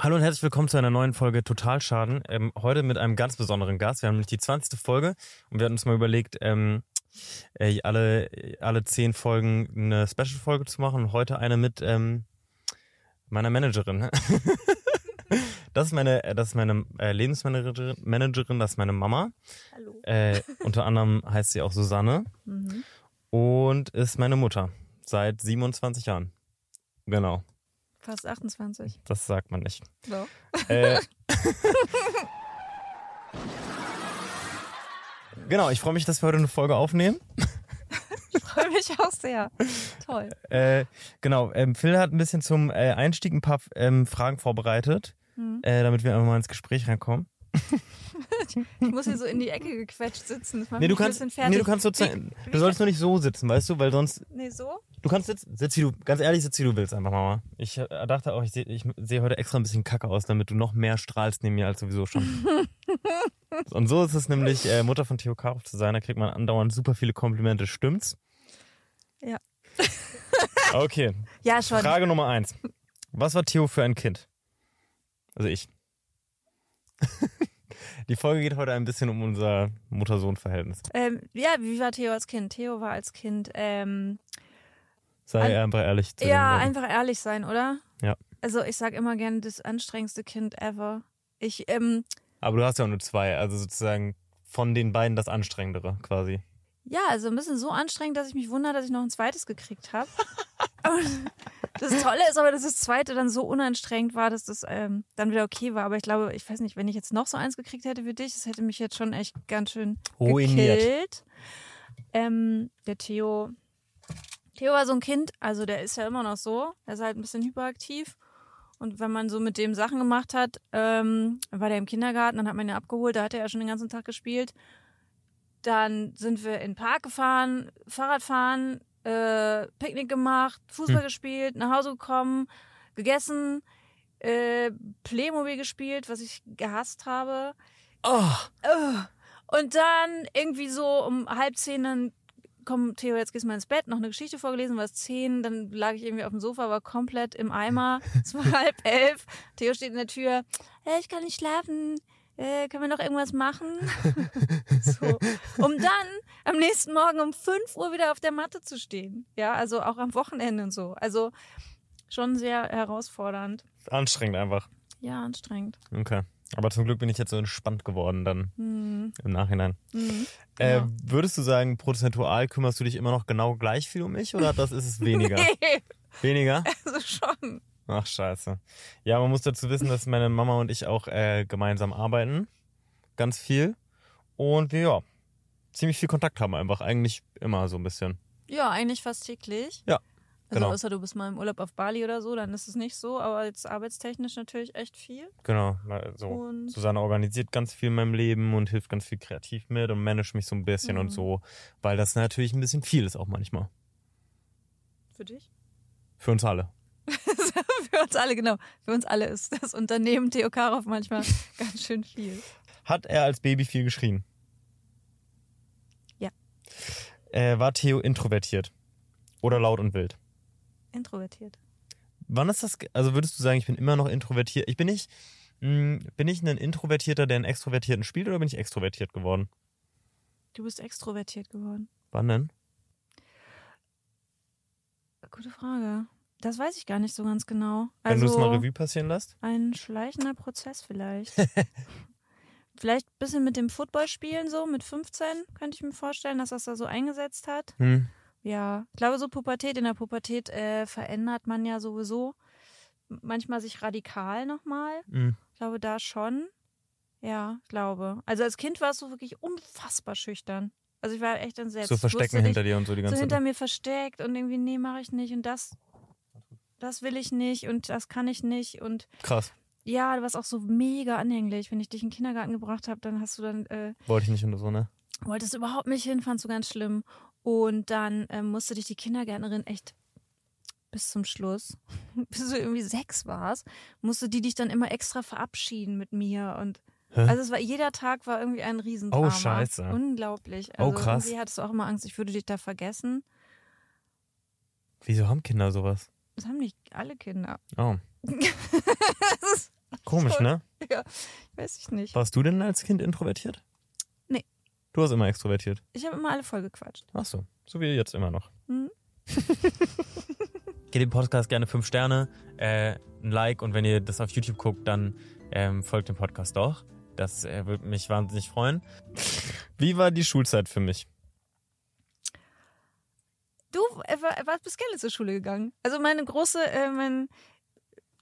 Hallo und herzlich willkommen zu einer neuen Folge Totalschaden. Ähm, heute mit einem ganz besonderen Gast. Wir haben nämlich die 20. Folge und wir hatten uns mal überlegt, ähm, äh, alle, alle zehn Folgen eine Special-Folge zu machen und heute eine mit ähm, meiner Managerin. das ist meine, äh, das ist meine äh, Lebensmanagerin, Managerin, das ist meine Mama. Hallo. Äh, unter anderem heißt sie auch Susanne Mhm. und ist meine Mutter seit 27 Jahren. Genau, Fast 28. das sagt man nicht. So. Äh, genau, ich freue mich, dass wir heute eine Folge aufnehmen. Ich freue mich auch sehr. Toll. Äh, genau, ähm, Phil hat ein bisschen zum äh, Einstieg ein paar ähm, Fragen vorbereitet, Mhm. äh, damit wir einfach mal ins Gespräch reinkommen. Ich muss hier so in die Ecke gequetscht sitzen. Das macht Nee, du mich ein kannst, bisschen fertig. nee, du kannst sozusagen, du sollst nur nicht so sitzen, weißt du, weil sonst, Nee, so? Du kannst sitzen, sitz wie du, ganz ehrlich, sitz wie du willst einfach, Mama. Ich äh, dachte auch, ich sehe ich seh heute extra ein bisschen kacke aus, damit du noch mehr strahlst neben mir als sowieso schon. Und so ist es nämlich, äh, Mutter von Theo Karov zu sein, da kriegt man andauernd super viele Komplimente, stimmt's? Ja. Okay, Ja, schon. Frage Nummer eins. Was war Theo für ein Kind? Also ich. Die Folge geht heute ein bisschen um unser Mutter-Sohn-Verhältnis. Ähm, ja, wie war Theo als Kind? Theo war als Kind, ähm, Sei An- einfach ehrlich zu ja, den einfach ehrlich sein, oder? Ja. Also ich sag immer gern das anstrengendste Kind ever. Ich, ähm, Aber du hast ja auch nur zwei, also sozusagen von den beiden das Anstrengendere quasi. ja, also ein bisschen so anstrengend, dass ich mich wundere, dass ich noch ein zweites gekriegt habe. das Tolle ist aber, dass das zweite dann so unanstrengend war, dass das ähm, dann wieder okay war. Aber ich glaube, ich weiß nicht, wenn ich jetzt noch so eins gekriegt hätte wie dich, das hätte mich jetzt schon echt ganz schön Ruiniert. gekillt. Ähm, der Theo, Theo war so ein Kind, also der ist ja immer noch so, der ist halt ein bisschen hyperaktiv. Und wenn man so mit dem Sachen gemacht hat, ähm, war der im Kindergarten, dann hat man ihn abgeholt, da hat er ja schon den ganzen Tag gespielt. Dann sind wir in den Park gefahren, Fahrrad fahren, äh, Picknick gemacht, Fußball gespielt, nach Hause gekommen, gegessen, äh, Playmobil gespielt, was ich gehasst habe. Oh, Und dann irgendwie so um halb zehn, dann komm, Theo, jetzt gehst du mal ins Bett, noch eine Geschichte vorgelesen, war es zehn, dann lag ich irgendwie auf dem Sofa, war komplett im Eimer. Es war halb elf. Theo steht in der Tür, äh, ich kann nicht schlafen, äh, können wir noch irgendwas machen? so. Um dann am nächsten Morgen um fünf Uhr wieder auf der Matte zu stehen. Ja, also auch am Wochenende und so. Also schon sehr herausfordernd. anstrengend einfach. Ja, anstrengend. Okay. Aber zum Glück bin ich jetzt so entspannt geworden dann Hm. im Nachhinein. Mhm. Äh, Ja. würdest du sagen, prozentual kümmerst du dich immer noch genau gleich viel um mich oder das ist es weniger? Nee, Weniger? also schon. Ach scheiße. Ja, man muss dazu wissen, dass meine Mama und ich auch äh, gemeinsam arbeiten. Ganz viel. Und wir, ja, ziemlich viel Kontakt haben einfach. Eigentlich immer so ein bisschen. Ja, eigentlich fast täglich. Ja, Also genau. außer du bist mal im Urlaub auf Bali oder so, dann ist es nicht so, aber jetzt arbeitstechnisch natürlich echt viel. Genau. na, So. Und Susanne organisiert ganz viel in meinem Leben und hilft ganz viel kreativ mit und managt mich so ein bisschen Mhm. und so. Weil das natürlich ein bisschen viel ist auch manchmal. für dich? Für uns alle. für uns alle, genau. Für uns alle ist das Unternehmen Theo Karov manchmal ganz schön viel. Hat er als Baby viel geschrien? Ja. Äh, war Theo introvertiert? Oder laut und wild? Introvertiert. Wann ist das, also würdest du sagen, ich bin immer noch introvertiert? Ich bin nicht, mh, bin ich ein Introvertierter, der einen Extrovertierten spielt oder bin ich extrovertiert geworden? Du bist extrovertiert geworden. Wann denn? Gute Frage. Das weiß ich gar nicht so ganz genau. Wenn Also du es mal Revue passieren lässt? ein schleichender Prozess vielleicht. vielleicht ein bisschen mit dem Footballspielen so, mit 15 könnte ich mir vorstellen, dass das da so eingesetzt hat. Hm. Ja, ich glaube, so Pubertät, in der Pubertät äh, verändert man ja sowieso manchmal sich radikal nochmal. Hm. Ich glaube, da schon. Ja, ich glaube. Also als Kind warst du wirklich unfassbar schüchtern. Also ich war echt entsetzt. So Ich wusste verstecken hinter dir und so die So ganze hinter Zeit. mir versteckt und irgendwie, nee, mache ich nicht und das, das will ich nicht und das kann ich nicht und Krass. ja, du warst auch so mega anhänglich. Wenn ich dich in den Kindergarten gebracht habe, dann hast du dann äh, Wollte ich nicht und so, ne? wolltest du überhaupt nicht hin, fandst du ganz schlimm. Und dann ähm, musste dich die Kindergärtnerin echt bis zum Schluss, bis du irgendwie sechs warst, musste die dich dann immer extra verabschieden mit mir und Hä? also es war jeder Tag war irgendwie ein Riesendrama. Oh, scheiße. Unglaublich. Oh, Also krass. Irgendwie hattest du auch immer Angst, ich würde dich da vergessen. Wieso haben Kinder sowas? Das haben nicht alle Kinder. Oh. Komisch, Schon. ne? Ja, weiß ich nicht. Warst du denn als Kind introvertiert? Du hast immer extrovertiert. Ich habe immer alle voll gequatscht. Ach so, so wie jetzt immer noch. Mhm. Gebt dem Podcast gerne 5 Sterne, äh, ein Like und wenn ihr das auf YouTube guckt, dann ähm, folgt dem Podcast doch. Das äh, würde mich wahnsinnig freuen. Wie war die Schulzeit für mich? Du äh, war- warst bis gerne zur Schule gegangen. Also meine große, äh, mein,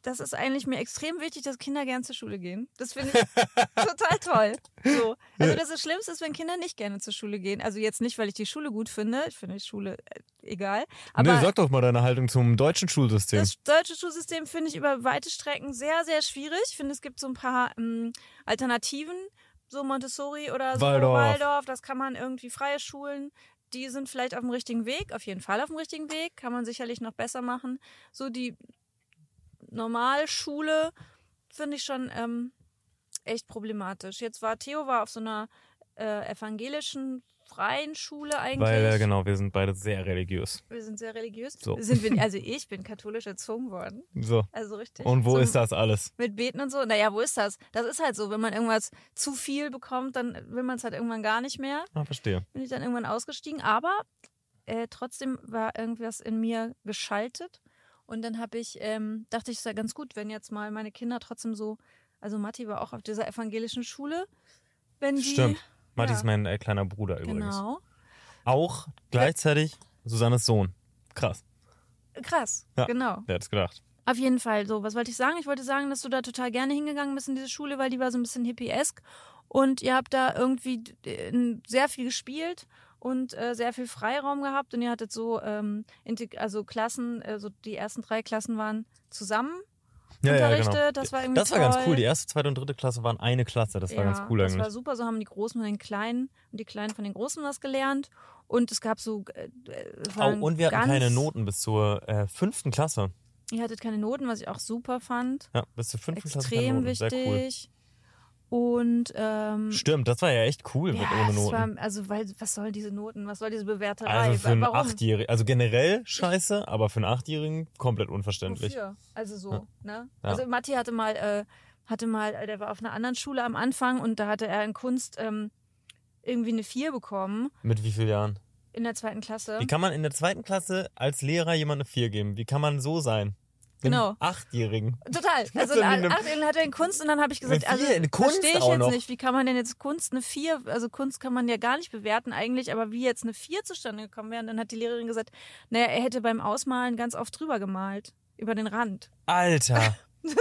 das ist eigentlich mir extrem wichtig, dass Kinder gern zur Schule gehen. Das finde ich total toll. So. Also das, das Schlimmste ist, wenn Kinder nicht gerne zur Schule gehen. Also jetzt nicht, weil ich die Schule gut finde. Ich finde die Schule äh, egal. Aber nee, sag doch mal deine Haltung zum deutschen Schulsystem. das deutsche Schulsystem finde ich über weite Strecken sehr, sehr schwierig. Ich finde, es gibt so ein paar ähm, Alternativen, so Montessori oder so Waldorf. Waldorf. Das kann man irgendwie freie Schulen. Die sind vielleicht auf dem richtigen Weg, auf jeden Fall auf dem richtigen Weg, kann man sicherlich noch besser machen. So die Normalschule finde ich schon ähm, echt problematisch. Jetzt war Theo war auf so einer äh, evangelischen freien Schule eigentlich. Weil, äh, genau, wir sind beide sehr religiös. Wir sind sehr religiös. So. Sind wir, also ich bin katholisch erzogen worden. So. Also richtig. Und wo so ist das alles? Mit Beten und so. Naja, wo ist das? Das ist halt so. Wenn man irgendwas zu viel bekommt, dann will man es halt irgendwann gar nicht mehr. Ah, verstehe. Bin ich dann irgendwann ausgestiegen. Aber äh, trotzdem war irgendwas in mir geschaltet. Und dann habe ich, ähm, dachte ich, es sei ganz gut, wenn jetzt mal meine Kinder trotzdem so, also Matti war auch auf dieser evangelischen Schule. Wenn die, Stimmt. Matti ja. ist mein äh, kleiner Bruder übrigens. Genau. Auch gleichzeitig Susannes Sohn. Krass. Krass. Ja. Genau. Wer hätte gedacht? Auf jeden Fall. So, was wollte ich sagen? Ich wollte sagen, dass du da total gerne hingegangen bist in diese Schule, weil die war so ein bisschen hippiesk und ihr habt da irgendwie äh, sehr viel gespielt und äh, sehr viel Freiraum gehabt und ihr hattet so ähm, also Klassen, also die ersten drei Klassen waren zusammen unterrichtet. Das war irgendwie Das war toll. ganz cool. Die erste, zweite und dritte Klasse waren eine Klasse. Das war ja, ganz cool Das eigentlich. war super. So haben die Großen von den Kleinen und die Kleinen von den Großen was gelernt. Und es gab so. Äh, Oh, und wir hatten keine Noten bis zur äh, fünften Klasse. Ihr hattet keine Noten, was ich auch super fand. Ja, bis zur fünften Klasse keine Extrem. Sehr cool. Und ähm, Stimmt, das war ja echt cool mit ja, ohne das Noten. war, also weil was sollen diese Noten, was soll diese Bewerterei? also für einen Warum? Achtjährigen, also generell scheiße, aber für einen Achtjährigen komplett unverständlich. Wofür? Also so, Ja. ne? Also Matti hatte mal, äh, hatte mal, äh, der war auf einer anderen Schule am Anfang und da hatte er in Kunst ähm, irgendwie eine 4 bekommen Mit wie vielen Jahren? in der zweiten Klasse. Wie kann man in der zweiten Klasse als Lehrer jemand eine 4 geben? Wie kann man so sein? Genau. Achtjährigen. Total. Also denn in eine- ach, dann hat er in Kunst und dann habe ich gesagt, also Vier in Kunst verstehe ich jetzt noch. nicht, wie kann man denn jetzt Kunst eine 4, also Kunst kann man ja gar nicht bewerten eigentlich, aber wie jetzt eine 4 zustande gekommen wäre, und dann hat die Lehrerin gesagt, naja, er hätte beim Ausmalen ganz oft drüber gemalt, über den Rand. Alter. so.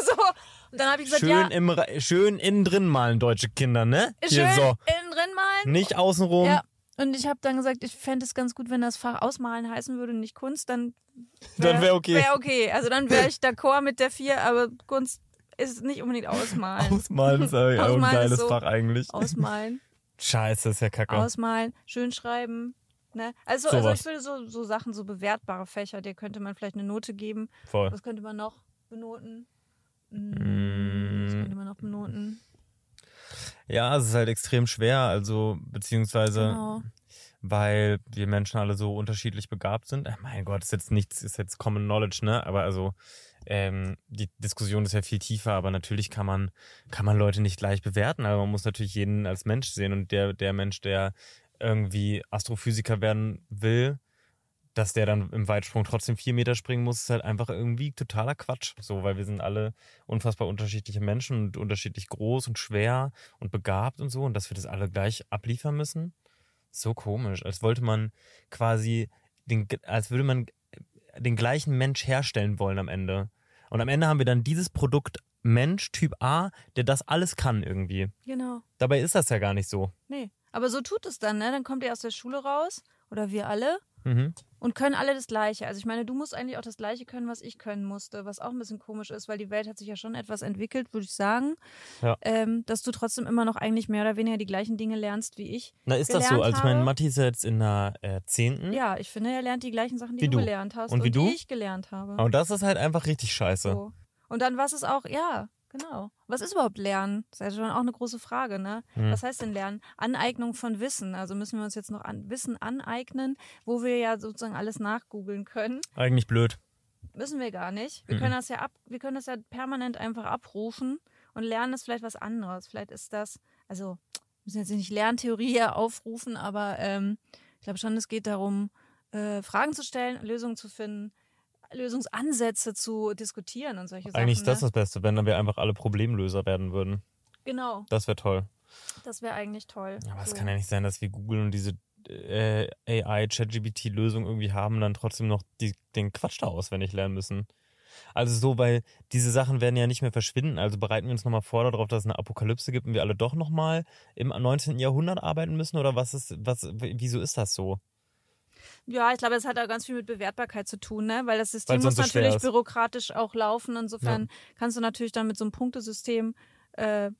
Und dann habe ich gesagt, schön, ja, im, schön innen drin malen, deutsche Kinder, ne? schön Hier so. innen drin malen. Nicht außenrum. Ja. Und ich habe dann gesagt, ich fände es ganz gut, wenn das Fach Ausmalen heißen würde, nicht Kunst, dann Dann wär okay. Wäre okay. Also dann wäre ich d'accord mit der 4, aber Kunst ist nicht unbedingt Ausmalen. Ausmalen ist ein Ausmalen ist geiles so- Fach eigentlich. Ausmalen. Scheiße, ist ja kacke. ausmalen, schön schreiben. Ne? Also, also Sowas. ich würde so, so Sachen, so bewertbare Fächer, der könnte man vielleicht eine Note geben. Voll. Was könnte man noch benoten? Hm, Mm. Was könnte man noch benoten? Ja, es ist halt extrem schwer, also beziehungsweise Genau. weil wir Menschen alle so unterschiedlich begabt sind. Äh, mein Gott, ist jetzt nichts, ist jetzt Common Knowledge, ne? Aber also ähm, die Diskussion ist ja viel tiefer, aber natürlich kann man kann man Leute nicht gleich bewerten, aber man muss natürlich jeden als Mensch sehen und der der Mensch, der irgendwie Astrophysiker werden will, dass der dann im Weitsprung trotzdem vier Meter springen muss, ist halt einfach irgendwie totaler Quatsch. So, weil wir sind alle unfassbar unterschiedliche Menschen und unterschiedlich groß und schwer und begabt und so und dass wir das alle gleich abliefern müssen. So komisch, als wollte man quasi den, als würde man den gleichen Mensch herstellen wollen am Ende. Und am Ende haben wir dann dieses Produkt Mensch Typ A, der das alles kann irgendwie. Genau. Dabei ist das ja gar nicht so. Nee. Aber so tut es dann, ne? Dann kommt ihr aus der Schule raus, oder wir alle, Mhm. und können alle das Gleiche. Also ich meine, du musst eigentlich auch das Gleiche können, was ich können musste, was auch ein bisschen komisch ist, weil die Welt hat sich ja schon etwas entwickelt, würde ich sagen. Ja. Ähm, dass du trotzdem immer noch eigentlich mehr oder weniger die gleichen Dinge lernst wie ich. Na, ist das so? Also mein habe. Matti ist jetzt in der äh, 10. Ja, ich finde, er lernt die gleichen Sachen, die Wie du, gelernt hast Und wie du? die ich gelernt habe. Und das ist halt einfach richtig scheiße. So. Und dann was ist auch, ja, genau. Was ist überhaupt Lernen? Das ist ja schon auch eine große Frage, ne? Hm. Was heißt denn Lernen? Aneignung von Wissen. Also müssen wir uns jetzt noch an Wissen aneignen, wo wir ja sozusagen alles nachgoogeln können. Eigentlich blöd. Müssen wir gar nicht. Wir Mhm. können das ja ab, wir können das ja permanent einfach abrufen Und Lernen ist vielleicht was anderes. Vielleicht ist das, also wir müssen jetzt nicht Lerntheorie hier aufrufen, aber ähm, ich glaube schon, es geht darum, äh, Fragen zu stellen, Lösungen zu finden, Lösungsansätze zu diskutieren und solche Sachen. Eigentlich ist das ne? das Beste, wenn dann wir einfach alle Problemlöser werden würden. Genau, Das wäre toll. das wäre eigentlich toll. Aber es So. kann ja nicht sein, dass wir Google und diese äh, AI, ChatGPT-Lösung irgendwie haben dann trotzdem noch die, den Quatsch da auswendig lernen müssen. Also so, weil diese Sachen werden ja nicht mehr verschwinden. Also bereiten wir uns nochmal vor darauf, dass es eine Apokalypse gibt und wir alle doch nochmal im 19. Jahrhundert arbeiten müssen? Oder was ist, was, wieso ist das so? Ja, ich glaube, es hat auch ganz viel mit Bewertbarkeit zu tun, ne? Weil das System muss so natürlich bürokratisch auch laufen. Insofern kannst du natürlich dann mit so einem Punktesystem äh,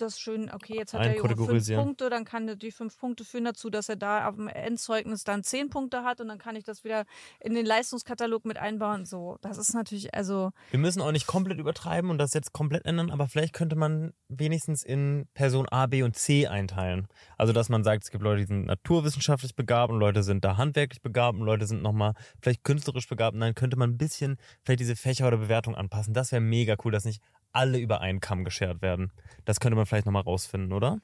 das schön, okay, jetzt hat er fünf. Punkte, dann kann er die fünf Punkte führen dazu, dass er da dem Endzeugnis dann zehn Punkte hat und dann kann ich das wieder in den Leistungskatalog mit einbauen. So, das ist natürlich, also Wir müssen auch nicht komplett übertreiben und das jetzt komplett ändern, aber vielleicht könnte man wenigstens in Person A, B und C einteilen. Also, dass man sagt, es gibt Leute, die sind naturwissenschaftlich begabt und Leute sind da handwerklich begabt und Leute sind nochmal vielleicht künstlerisch begabt. Und dann könnte man ein bisschen vielleicht diese Fächer oder Bewertung anpassen. Das wäre mega cool, dass nicht alle über einen Kamm geschert werden. Das könnte man vielleicht nochmal rausfinden, oder?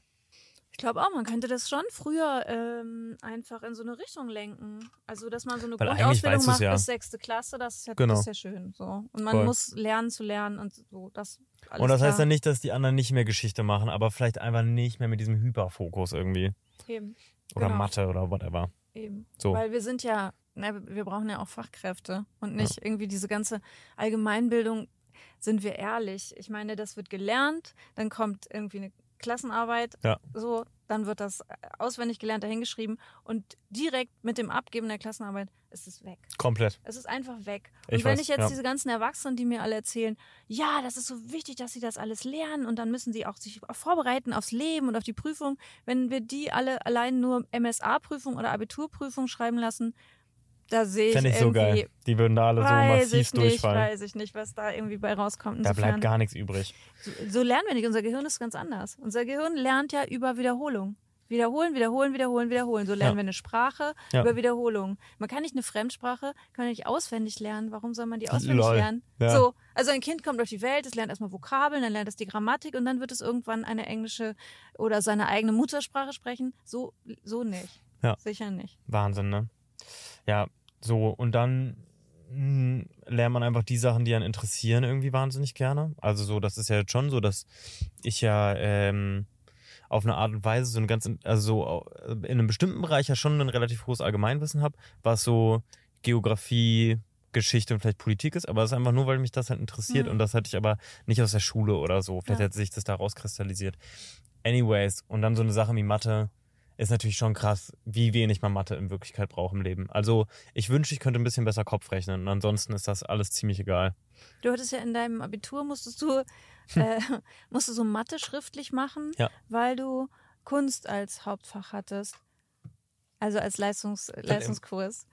Ich glaube auch, man könnte das schon früher ähm, einfach in so eine Richtung lenken. Also, dass man so eine Weil Grundausbildung macht ja. bis sechste Klasse, das ist ja, Genau. das ist ja schön. So. Und man Voll. muss lernen zu lernen und so. Das alles und das heißt dann nicht, dass die anderen nicht mehr Geschichte machen, aber vielleicht einfach nicht mehr mit diesem Hyperfokus irgendwie. Eben, Oder Genau. Mathe oder whatever. eben. So. Weil wir sind ja, na, wir brauchen ja auch Fachkräfte und nicht irgendwie diese ganze Allgemeinbildung, sind wir ehrlich. Ich meine, das wird gelernt, dann kommt irgendwie eine Klassenarbeit, Ja. so, dann wird das auswendig gelernt dahingeschrieben und direkt mit dem Abgeben der Klassenarbeit ist es weg. Komplett. Es ist einfach weg. Und Ich wenn weiß, ich jetzt ja. diese ganzen Erwachsenen, die mir alle erzählen, ja, das ist so wichtig, dass sie das alles lernen und dann müssen sie auch sich vorbereiten aufs Leben und auf die Prüfung. Wenn wir die alle allein nur MSA-Prüfung oder Abiturprüfung schreiben lassen, da sehe ich Fände ich so geil. Die würden da alle so massiv ich nicht, durchfallen. weiß ich nicht, was da irgendwie bei rauskommt. Da Insofern, bleibt gar nichts übrig. so, so lernen wir nicht. Unser Gehirn ist ganz anders. Unser Gehirn lernt ja über Wiederholung. Wiederholen, wiederholen, wiederholen, wiederholen. So lernen Ja. wir eine Sprache Ja. über Wiederholung. Man kann nicht eine Fremdsprache, kann nicht auswendig lernen. Warum soll man die auswendig Lol. lernen? Ja. So, also ein Kind kommt durch die Welt, es lernt erstmal Vokabeln, dann lernt es die Grammatik und dann wird es irgendwann eine englische oder seine eigene Muttersprache sprechen. So, so nicht. Ja. Sicher nicht. Wahnsinn, ne? Ja, so. Und dann mh, lernt man einfach die Sachen, die einen interessieren, irgendwie wahnsinnig gerne. Also so, das ist ja jetzt schon so, dass ich ja ähm, auf eine Art und Weise so ein ganz, also so äh, in einem bestimmten Bereich ja schon ein relativ hohes Allgemeinwissen habe, was so Geografie, Geschichte und vielleicht Politik ist, aber das ist einfach nur, weil mich das halt interessiert Mhm. und das hatte ich aber nicht aus der Schule oder so. Vielleicht Ja. hat sich das da rauskristallisiert. Anyways, und dann so eine Sache wie Mathe ist natürlich schon krass, wie wenig man Mathe in Wirklichkeit braucht im Leben. Also ich wünschte, ich könnte ein bisschen besser Kopf rechnen und ansonsten ist das alles ziemlich egal. Du hattest ja in deinem Abitur, musstest du, äh, musstest du Mathe schriftlich machen, Ja. weil du Kunst als Hauptfach hattest. Also als Leistungs Leistungskurs.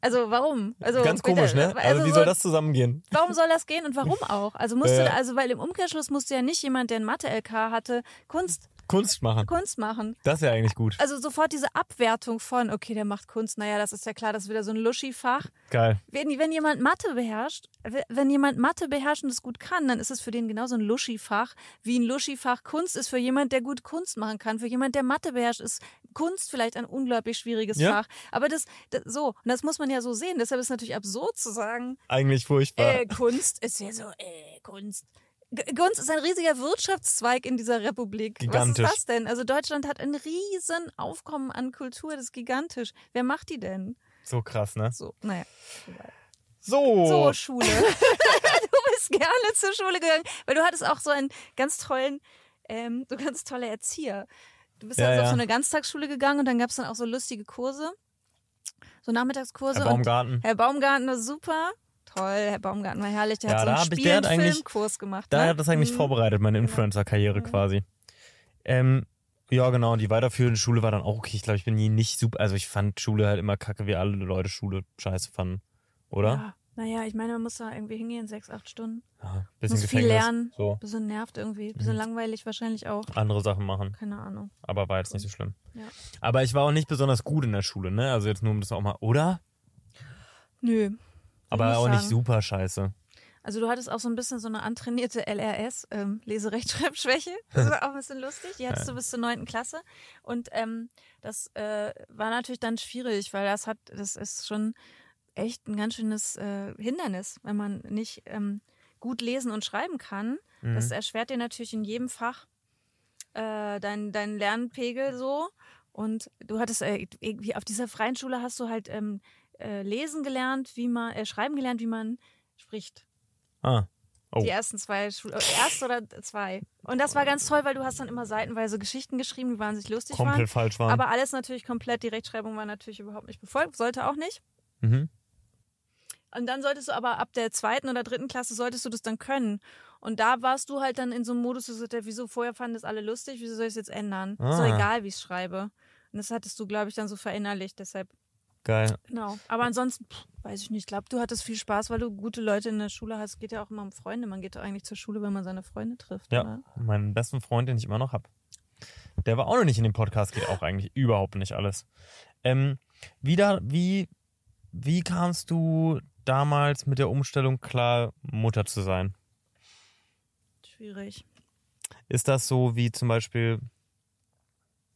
Also warum? Also Ganz bitte, komisch, ne? Also, wie so, soll das zusammengehen? Warum soll das gehen und warum auch? Also musste, Ja, also weil im Umkehrschluss musste ja nicht jemand, der ein Mathe-LK hatte, Kunst, Kunst machen. Kunst machen. Das ist ja eigentlich gut. Also sofort diese Abwertung von, okay, der macht Kunst, naja, das ist ja klar, das ist wieder so ein Luschi-Fach. Geil. Wenn, wenn jemand Mathe beherrscht, wenn jemand Mathe beherrscht und es gut kann, dann ist es für den genauso ein Luschi-Fach, wie ein Luschi-Fach Kunst ist für jemand, der gut Kunst machen kann. Für jemand, der Mathe beherrscht, ist Kunst vielleicht ein unglaublich schwieriges Ja. Fach. Aber das, das, so, und das muss man ja so sehen. Deshalb ist es natürlich absurd zu sagen, Eigentlich furchtbar. äh, Kunst ist ja so, äh, Kunst. Kunst ist ein riesiger Wirtschaftszweig in dieser Republik. Gigantisch. Was ist das denn? Also Deutschland hat ein riesen Aufkommen an Kultur, das ist gigantisch. Wer macht die denn? So krass, ne? So, naja. So. So, Schule. du bist gerne zur Schule gegangen, weil du hattest auch so einen ganz tollen, ähm, so ganz tolle Erzieher. Du bist Ja, also ja. auf so eine Ganztagsschule gegangen und dann gab es dann auch so lustige Kurse, so Nachmittagskurse. Herr Baumgarten. Herr Baumgarten super. Toll, Herr Baumgarten war herrlich. Der Ja, hat so einen ich- hat eigentlich- Spielen-Filmkurs gemacht. Da ne? hat das eigentlich Mhm. vorbereitet, meine Influencer-Karriere quasi. Ähm, ja, genau. Und die weiterführende Schule war dann auch okay. Ich glaube, ich bin nie nicht super. Also ich fand Schule halt immer kacke, wie alle Leute Schule scheiße fanden. Oder? Ja, naja, ich meine, man muss da irgendwie hingehen, sechs, acht Stunden. Ja. bisschen muss viel Gefängnis. lernen. So. Bisschen nervt irgendwie, bisschen Mhm. langweilig wahrscheinlich auch. Andere Sachen machen. Keine Ahnung. Aber war jetzt nicht so schlimm. Ja. Aber ich war auch nicht besonders gut in der Schule, ne? Also jetzt nur um das auch mal. Oder? Nö. Aber nicht auch nicht sagen. super scheiße. Also du hattest auch so ein bisschen so eine antrainierte LRS, ähm, Leserechtschreibschwäche. Das war auch ein bisschen lustig. Die hattest du bis zur neunten Klasse. Und ähm, das äh, war natürlich dann schwierig, weil das hat, das ist schon echt ein ganz schönes äh, Hindernis, wenn man nicht ähm, gut lesen und schreiben kann. Mhm. Das erschwert dir natürlich in jedem Fach äh, deinen dein Lernpegel so. Und du hattest äh, irgendwie auf dieser freien Schule hast du halt ähm, äh, lesen gelernt, wie man, äh, schreiben gelernt, wie man spricht. Ah. Oh. Die ersten zwei, Schul äh, erste oder zwei. Und das war ganz toll, weil du hast dann immer seitenweise Geschichten geschrieben, die wahnsinnig lustig Komplett waren. falsch waren. Aber alles natürlich komplett, die Rechtschreibung war natürlich überhaupt nicht befolgt, sollte auch nicht. mhm. Und dann solltest du aber ab der zweiten oder dritten Klasse solltest du das dann können. Und da warst du halt dann in so einem Modus, du sagst, wieso vorher fanden das alle lustig, wieso soll ich es jetzt ändern? Ist doch Ah. egal, wie ich es schreibe. Und das hattest du, glaube ich, dann so verinnerlicht, deshalb, Geil. genau. Aber ansonsten, pff, weiß ich nicht, ich glaube, du hattest viel Spaß, weil du gute Leute in der Schule hast. Es geht ja auch immer um Freunde. Man geht eigentlich zur Schule, wenn man seine Freunde trifft. Ja, Oder? meinen besten Freund, den ich immer noch habe. Der war auch noch nicht in dem Podcast, geht auch eigentlich überhaupt nicht alles. Ähm, wieder, wie, wie kamst du damals mit der Umstellung klar, Mutter zu sein? Schwierig. Ist das so wie zum Beispiel.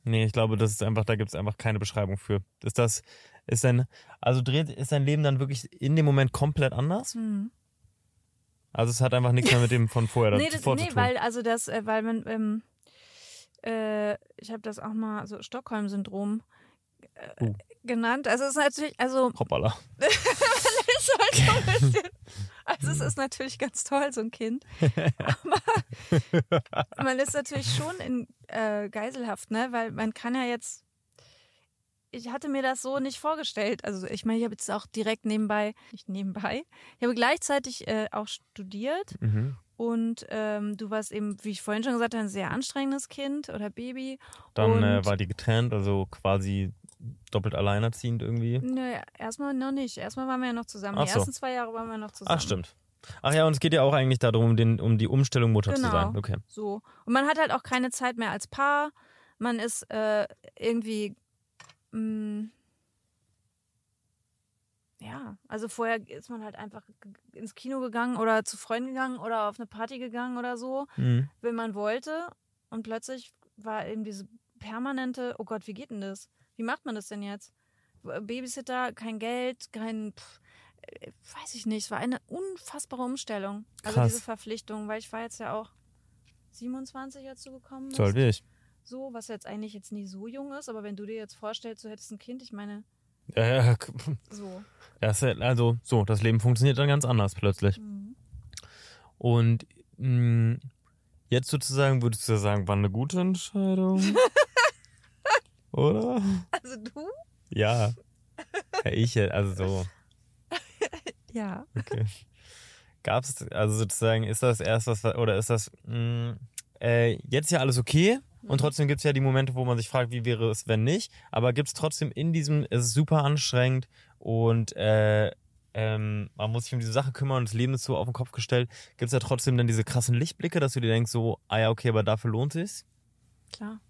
Nee, ich glaube, das ist einfach, da gibt es einfach keine Beschreibung für. Ist das, ist dein, also dreht, ist dein Leben dann wirklich in dem Moment komplett anders? Hm. Also es hat einfach nichts mehr mit dem von vorher Nee, das, nee zu tun. weil, also das, äh, weil man, ähm, äh, ich habe das auch mal, so Stockholm-Syndrom äh, Uh. genannt. Also es ist natürlich, also Hoppala. halt so bisschen. Also es ist natürlich ganz toll, so ein Kind. Aber man ist natürlich schon in äh, Geiselhaft, ne? Weil man kann ja jetzt. Ich hatte mir das so nicht vorgestellt. Also ich meine, ich habe jetzt auch direkt nebenbei, nicht nebenbei, ich habe gleichzeitig äh, auch studiert Mhm. und ähm, du warst eben, wie ich vorhin schon gesagt habe, ein sehr anstrengendes Kind oder Baby. Dann äh, war die getrennt, also quasi doppelt alleinerziehend irgendwie. Naja, erstmal noch nicht. Erstmal waren wir ja noch zusammen. Ach Die so. ersten zwei Jahre waren wir noch zusammen. Ach, stimmt. Ach ja, und es geht ja auch eigentlich darum, um, den, um die Umstellung Mutter zu Genau. sein. Okay. So. Und man hat halt auch keine Zeit mehr als Paar. Man ist äh, irgendwie. Mh, ja, also vorher ist man halt einfach ins Kino gegangen oder zu Freunden gegangen oder auf eine Party gegangen oder so, Mhm. wenn man wollte. Und plötzlich war eben diese permanente, oh Gott, wie geht denn das? Wie macht man das denn jetzt? Babysitter, kein Geld, kein, pff, äh, weiß ich nicht. Es war eine unfassbare Umstellung. Also Krass. diese Verpflichtung, weil ich war jetzt ja auch 27, als du gekommen bist. So alt wie ich. So, was jetzt eigentlich jetzt nie so jung ist, aber wenn du dir jetzt vorstellst, du hättest ein Kind, ich meine, Ja, ja, so. das, ja- also so, das Leben funktioniert dann ganz anders plötzlich. Mhm. Und mh, jetzt sozusagen würdest du sagen, war eine gute Entscheidung? Oder? Also du? Ja. ja ich, äh, also so. Ja. Okay. Gab es, also sozusagen, ist das erst was, oder ist das, mh, äh, jetzt ja alles okay und trotzdem gibt es ja die Momente, wo man sich fragt, wie wäre es, wenn nicht, aber gibt es trotzdem in diesem, es ist super anstrengend und äh, ähm, man muss sich um diese Sache kümmern und das Leben ist so auf den Kopf gestellt, gibt es ja trotzdem dann diese krassen Lichtblicke, dass du dir denkst, so, ah ja, okay, aber dafür lohnt sich's. Klar.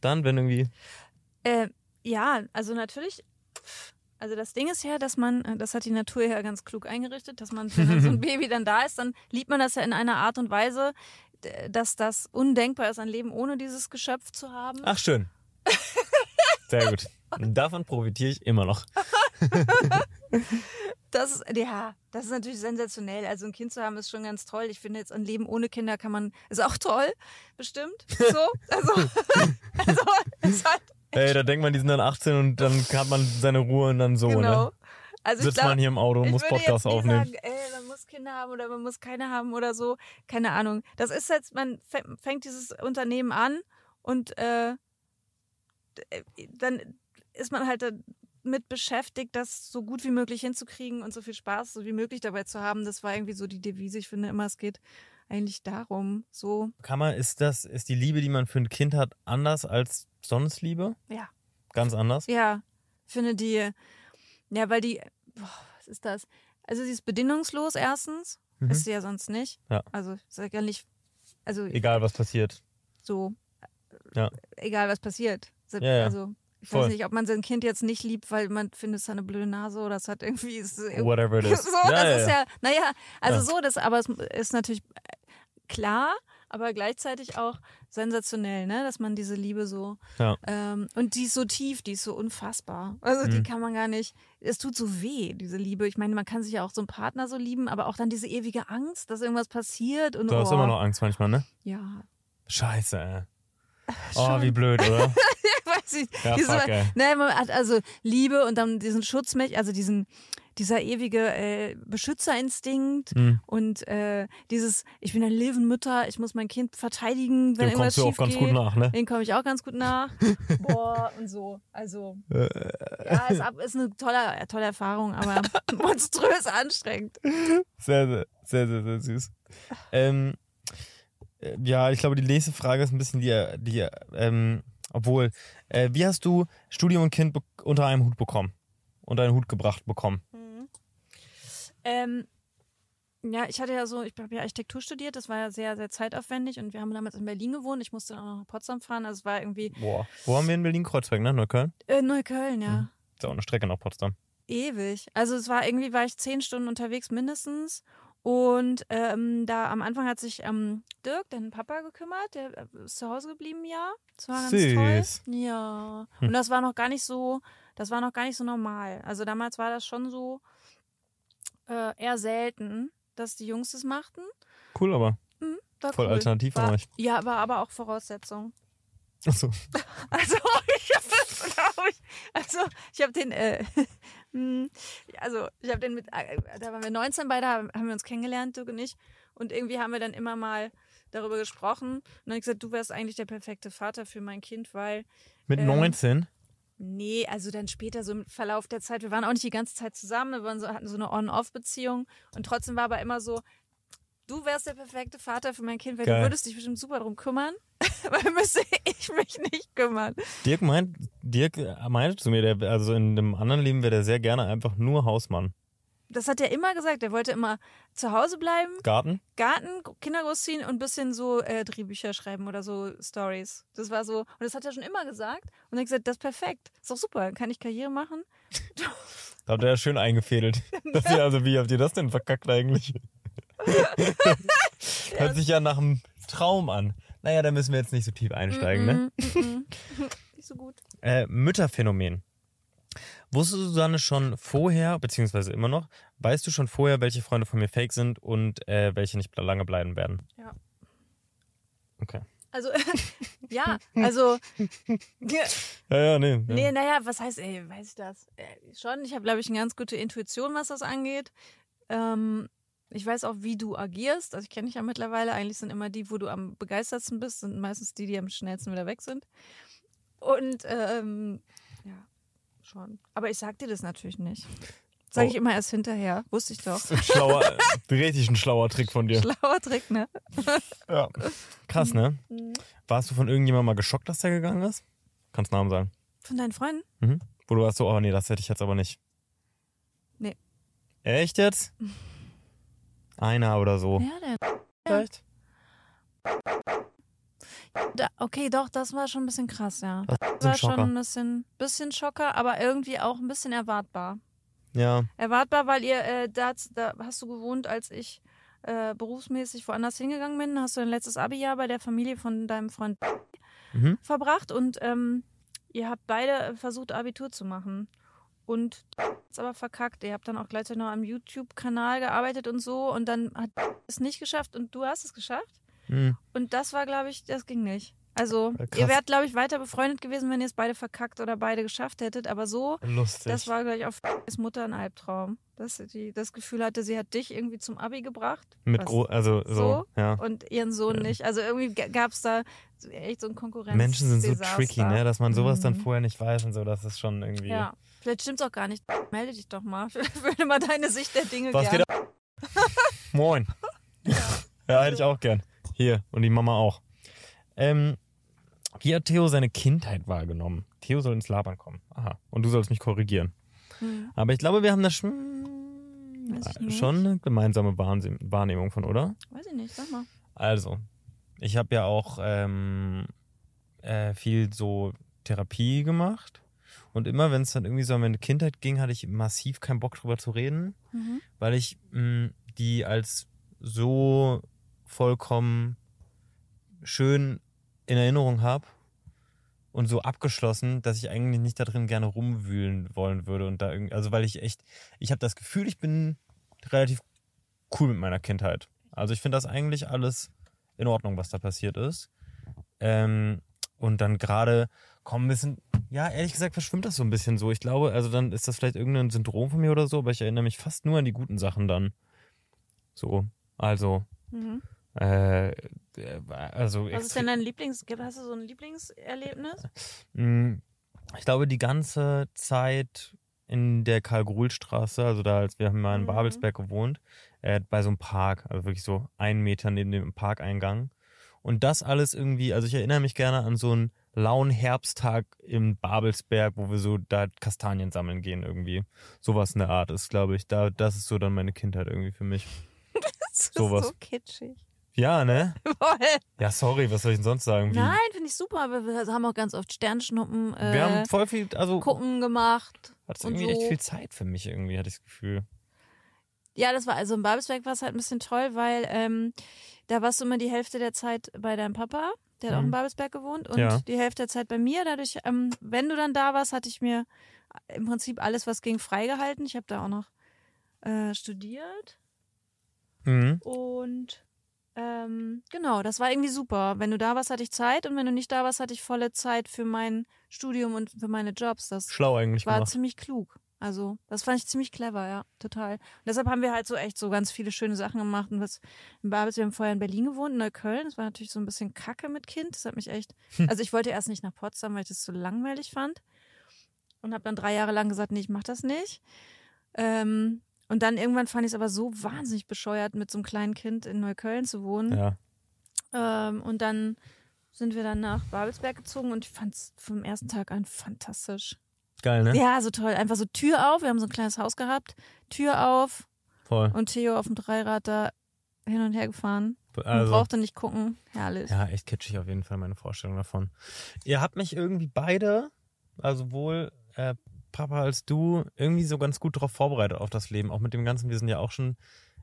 Dann, wenn irgendwie, Äh, ja, also natürlich. Also das Ding ist ja, dass man, äh, das hat die Natur ja ganz klug eingerichtet, dass man, wenn so ein Baby dann da ist, dann liebt man das ja in einer Art und Weise, dass das undenkbar ist, ein Leben ohne dieses Geschöpf zu haben. ach schön. Sehr gut. Davon profitiere ich immer noch. Das ist, ja, das ist natürlich sensationell. Also ein Kind zu haben ist schon ganz toll. Ich finde jetzt ein Leben ohne Kinder kann man, ist auch toll, bestimmt. So, also, also ist halt, Ey, da denkt man, die sind dann 18 und dann hat man seine Ruhe und dann so, genau. ne? Also Sitzt glaub, man hier im Auto und muss Podcast aufnehmen. Sagen, ey, Kinder haben oder man muss keine haben oder so. Keine Ahnung. Das ist jetzt, man fä- fängt dieses Unternehmen an und äh, dann ist man halt damit beschäftigt, das so gut wie möglich hinzukriegen und so viel Spaß so wie möglich dabei zu haben. Das war irgendwie so die Devise. Ich finde immer, es geht eigentlich darum, so, Kann man, ist das, ist die Liebe, die man für ein Kind hat, anders als sonst Liebe? ja. Ganz anders? Ja, ich finde die, ja, weil die, boah, was ist das? Also sie ist bedingungslos erstens, Mhm. ist sie ja sonst nicht. Ja. Also ich sag ja nicht, also Egal, was passiert. so, Ja. egal was passiert. Se- Ja, ja. Also Ich Voll. weiß nicht, ob man sein Kind jetzt nicht liebt, weil man findet, es hat eine blöde Nase oder es hat irgendwie. Ist, Whatever it is. So, Ja, das ja, ist ja. ja, naja, also so, das, aber es ist natürlich klar, aber gleichzeitig auch sensationell, ne, dass man diese Liebe so Ja. ähm, und die ist so tief, die ist so unfassbar. Also die Mhm. kann man gar nicht. Es tut so weh, diese Liebe. Ich meine, man kann sich ja auch so einen Partner so lieben, aber auch dann diese ewige Angst, dass irgendwas passiert und Du hast oh, immer noch Angst manchmal, ne? ja, Scheiße, ey. Oh, wie blöd, oder? weiß ich. Ja, Diese- fuck. Ne, man hat also Liebe und dann diesen Schutzmech, also diesen, dieser ewige äh, Beschützerinstinkt Hm. und äh, dieses, ich bin eine Löwenmutter, ich muss mein Kind verteidigen, wenn Dem irgendwas schief ganz geht. gut nach, ne? Den komme ich auch ganz gut nach. Boah, und so. Also, Äh, ja, ist, ist eine tolle, tolle Erfahrung, aber monströs anstrengend. Sehr, sehr, sehr, sehr, sehr süß. Ähm, äh, ja, ich glaube, die nächste Frage ist ein bisschen die, die ähm, obwohl, äh, wie hast du Studium und Kind unter einem Hut bekommen? Unter einen Hut gebracht bekommen? Ähm, ja, ich hatte ja so, ich habe ja Architektur studiert, das war ja sehr, sehr zeitaufwendig und wir haben damals in Berlin gewohnt. Ich musste dann auch noch nach Potsdam fahren, also es war irgendwie Boah. Wo haben wir in Berlin? Kreuzberg, ne? Neukölln? äh, Neukölln, ja. Mhm. Ist ja auch eine Strecke nach Potsdam. ewig. Also es war irgendwie, war ich zehn Stunden unterwegs mindestens. Und ähm, da am Anfang hat sich ähm, Dirk, dein Papa, gekümmert. Der äh, ist zu Hause geblieben, ja. Das war ganz Süß. toll. Ja. Hm. Und das war noch gar nicht so, das war noch gar nicht so normal. Also damals war das schon so äh, eher selten, dass die Jungs das machten. Cool, aber War voll cool. alternativ war, euch. Ja, war aber auch Voraussetzung. Achso. Also ich habe glaube ich, also ich habe den, äh, also ich habe den mit, äh, da waren wir 19 beide, haben haben wir uns kennengelernt, Dirk und ich, und irgendwie haben wir dann immer mal darüber gesprochen. Und dann hab ich gesagt, du wärst eigentlich der perfekte Vater für mein Kind, weil Mit Ähm, 19? Nee, also dann später so im Verlauf der Zeit, wir waren auch nicht die ganze Zeit zusammen, wir waren so, hatten so eine On-Off-Beziehung. Und trotzdem war aber immer so, du wärst der perfekte Vater für mein Kind, weil Geil. du würdest dich bestimmt super drum kümmern, weil müsste ich mich nicht kümmern. Dirk meint, Dirk meinte zu mir, der, also in einem anderen Leben wäre der sehr gerne einfach nur Hausmann. Das hat er immer gesagt, er wollte immer zu Hause bleiben, Garten? Garten, Kinder großziehen und ein bisschen so äh, Drehbücher schreiben oder so Stories. Das war so, und das hat er schon immer gesagt. Und er hat gesagt, das ist perfekt, ist doch super, kann ich Karriere machen. Da habt ihr ja schön eingefädelt. Das ja, also wie habt ihr das denn verkackt eigentlich? Hört sich ja nach einem Traum an. Naja, da müssen wir jetzt nicht so tief einsteigen, ne? Mm -mm, mm -mm. Nicht so gut. Äh, Mütterphänomen. Wusstest du, Susanne, schon vorher, beziehungsweise immer noch, weißt du schon vorher, welche Freunde von mir fake sind und äh, welche nicht lange bleiben werden? Ja. Okay. Also, ja, also, Ja, ja, nee. Ja. nee, naja, was heißt, ey, weiß ich das? Äh, schon, ich habe, glaube ich, eine ganz gute Intuition, was das angeht. Ähm, ich weiß auch, wie du agierst. Also, ich kenne dich ja mittlerweile. Eigentlich sind immer die, wo du am begeistertsten bist, sind meistens die, die am schnellsten wieder weg sind. Und, ähm, ja, schon. Aber ich sag dir das natürlich nicht. Sage ich Oh. immer erst hinterher. Wusste ich doch. Das ist ein schlauer, richtig ein schlauer Trick von dir. Schlauer Trick, ne? Ja. Krass, ne? Warst du von irgendjemandem mal geschockt, dass der gegangen ist? Kannst Namen sagen. Von deinen Freunden? Mhm. Wo du warst so, oh nee, das hätte ich jetzt aber nicht. Nee. Echt jetzt? Einer oder so. Ja, der. Vielleicht? Da, okay, doch, das war schon ein bisschen krass, ja. Das Das war schon Schocker. ein bisschen, bisschen Schocker, aber irgendwie auch ein bisschen erwartbar. Ja. Erwartbar, weil ihr, äh, da, da hast du gewohnt, als ich äh, berufsmäßig woanders hingegangen bin. Hast du dein letztes Abi-Jahr bei der Familie von deinem Freund Mhm. verbracht und ähm, ihr habt beide versucht, Abitur zu machen. Und ist aber verkackt. Ihr habt dann auch gleichzeitig noch am YouTube-Kanal gearbeitet und so und dann hat es nicht geschafft und du hast es geschafft. Mhm. Und das war, glaube ich, das ging nicht. Also, krass. ihr wärt, glaube ich, weiter befreundet gewesen, wenn ihr es beide verkackt oder beide geschafft hättet. Aber so, Lustig. das war, glaube ich, auf ist Mutter ein Albtraum. Dass sie das Gefühl hatte, sie hat dich irgendwie zum Abi gebracht. Mit gro also so, so? ja. Und ihren Sohn Ja. nicht. Also irgendwie gab es da so echt so ein Konkurrenz. Menschen sind so Desaster. tricky, ne? Dass man sowas dann Mhm. vorher nicht weiß und so, das ist schon irgendwie. Ja, vielleicht stimmt's auch gar nicht. Melde dich doch mal. Ich würde mal deine Sicht der Dinge Was gerne. geht ab? Moin. Ja, hätte ich auch gern. Hier, und die Mama auch. Ähm, wie hat Theo seine Kindheit wahrgenommen? Theo soll ins Labern kommen. Aha. Und du sollst mich korrigieren. Hm, Aber ich glaube, wir haben da schon, schon eine gemeinsame Wahrnehmung von, oder? weiß ich nicht, sag mal. Also, ich habe ja auch ähm, äh, viel so Therapie gemacht. Und immer, wenn es dann irgendwie so um meine Kindheit ging, hatte ich massiv keinen Bock drüber zu reden, Mhm. weil ich mh, die als so vollkommen schön in Erinnerung habe und so abgeschlossen, dass ich eigentlich nicht da drin gerne rumwühlen wollen würde und da irgendwie, also weil ich echt, ich habe das Gefühl, ich bin relativ cool mit meiner Kindheit. Also ich finde das eigentlich alles in Ordnung, was da passiert ist. Ähm, und dann gerade kommen ein bisschen, ja, ehrlich gesagt verschwimmt das so ein bisschen so. Ich glaube, also dann ist das vielleicht irgendein Syndrom von mir oder so, aber ich erinnere mich fast nur an die guten Sachen dann. So, also, Mhm. äh, äh, also Was ist denn dein Lieblings... Hast du so ein Lieblingserlebnis? Mm, Ich glaube, die ganze Zeit in der Karl-Gruhl-Straße, also da, als wir haben mal in Mhm. Babelsberg gewohnt, äh, bei so einem Park, also wirklich so einen Meter neben dem Parkeingang. Und das alles irgendwie, also ich erinnere mich gerne an so einen lauen Herbsttag im Babelsberg, wo wir so da Kastanien sammeln gehen irgendwie. Sowas in der Art ist, glaube ich. Da, das ist so dann meine Kindheit irgendwie für mich. Das ist Sowas. so kitschig. Ja, ne? Voll. Ja, sorry, was soll ich denn sonst sagen? Wie? Nein, finde ich super. Aber wir haben auch ganz oft Sternschnuppen äh, Wir haben voll viel, also gucken gemacht. hat irgendwie so. echt viel Zeit für mich irgendwie, hatte ich das Gefühl. Ja, das war also im Babelsberg war es halt ein bisschen toll, weil ähm, da warst du immer die Hälfte der Zeit bei deinem Papa, der hat auch in Mhm. Babelsberg gewohnt, und Ja. die Hälfte der Zeit bei mir. Dadurch, ähm, wenn du dann da warst, hatte ich mir im Prinzip alles, was ging, freigehalten. Ich habe da auch noch äh, studiert Mhm. und ähm, genau, das war irgendwie super. Wenn du da warst, hatte ich Zeit und wenn du nicht da warst, hatte ich volle Zeit für mein Studium und für meine Jobs. Das Schlau eigentlich war gemacht. ziemlich klug. Also, das fand ich ziemlich clever, ja, total. Und deshalb haben wir halt so echt so ganz viele schöne Sachen gemacht. Und was in Babels, wir haben vorher in Berlin gewohnt, in Neukölln. Das war natürlich so ein bisschen kacke mit Kind. Das hat mich echt. Also, ich wollte erst nicht nach Potsdam, weil ich das so langweilig fand. Und habe dann drei Jahre lang gesagt, nee, ich mach das nicht. Ähm, und dann irgendwann fand ich es aber so wahnsinnig bescheuert, mit so einem kleinen Kind in Neukölln zu wohnen. Ja. Ähm, und dann sind wir dann nach Babelsberg gezogen und ich fand es vom ersten Tag an fantastisch. Geil, ne? Ja, so toll. Einfach so Tür auf. Wir haben so ein kleines Haus gehabt. Tür auf Voll. und Theo auf dem Dreirad da hin und her gefahren. Man Also, brauchte nicht gucken. Herrlich. ja, echt kitschig auf jeden Fall meine Vorstellung davon. Ihr habt mich irgendwie beide, also sowohl äh, Papa als du, irgendwie so ganz gut darauf vorbereitet auf das Leben. Auch mit dem Ganzen, wir sind ja auch schon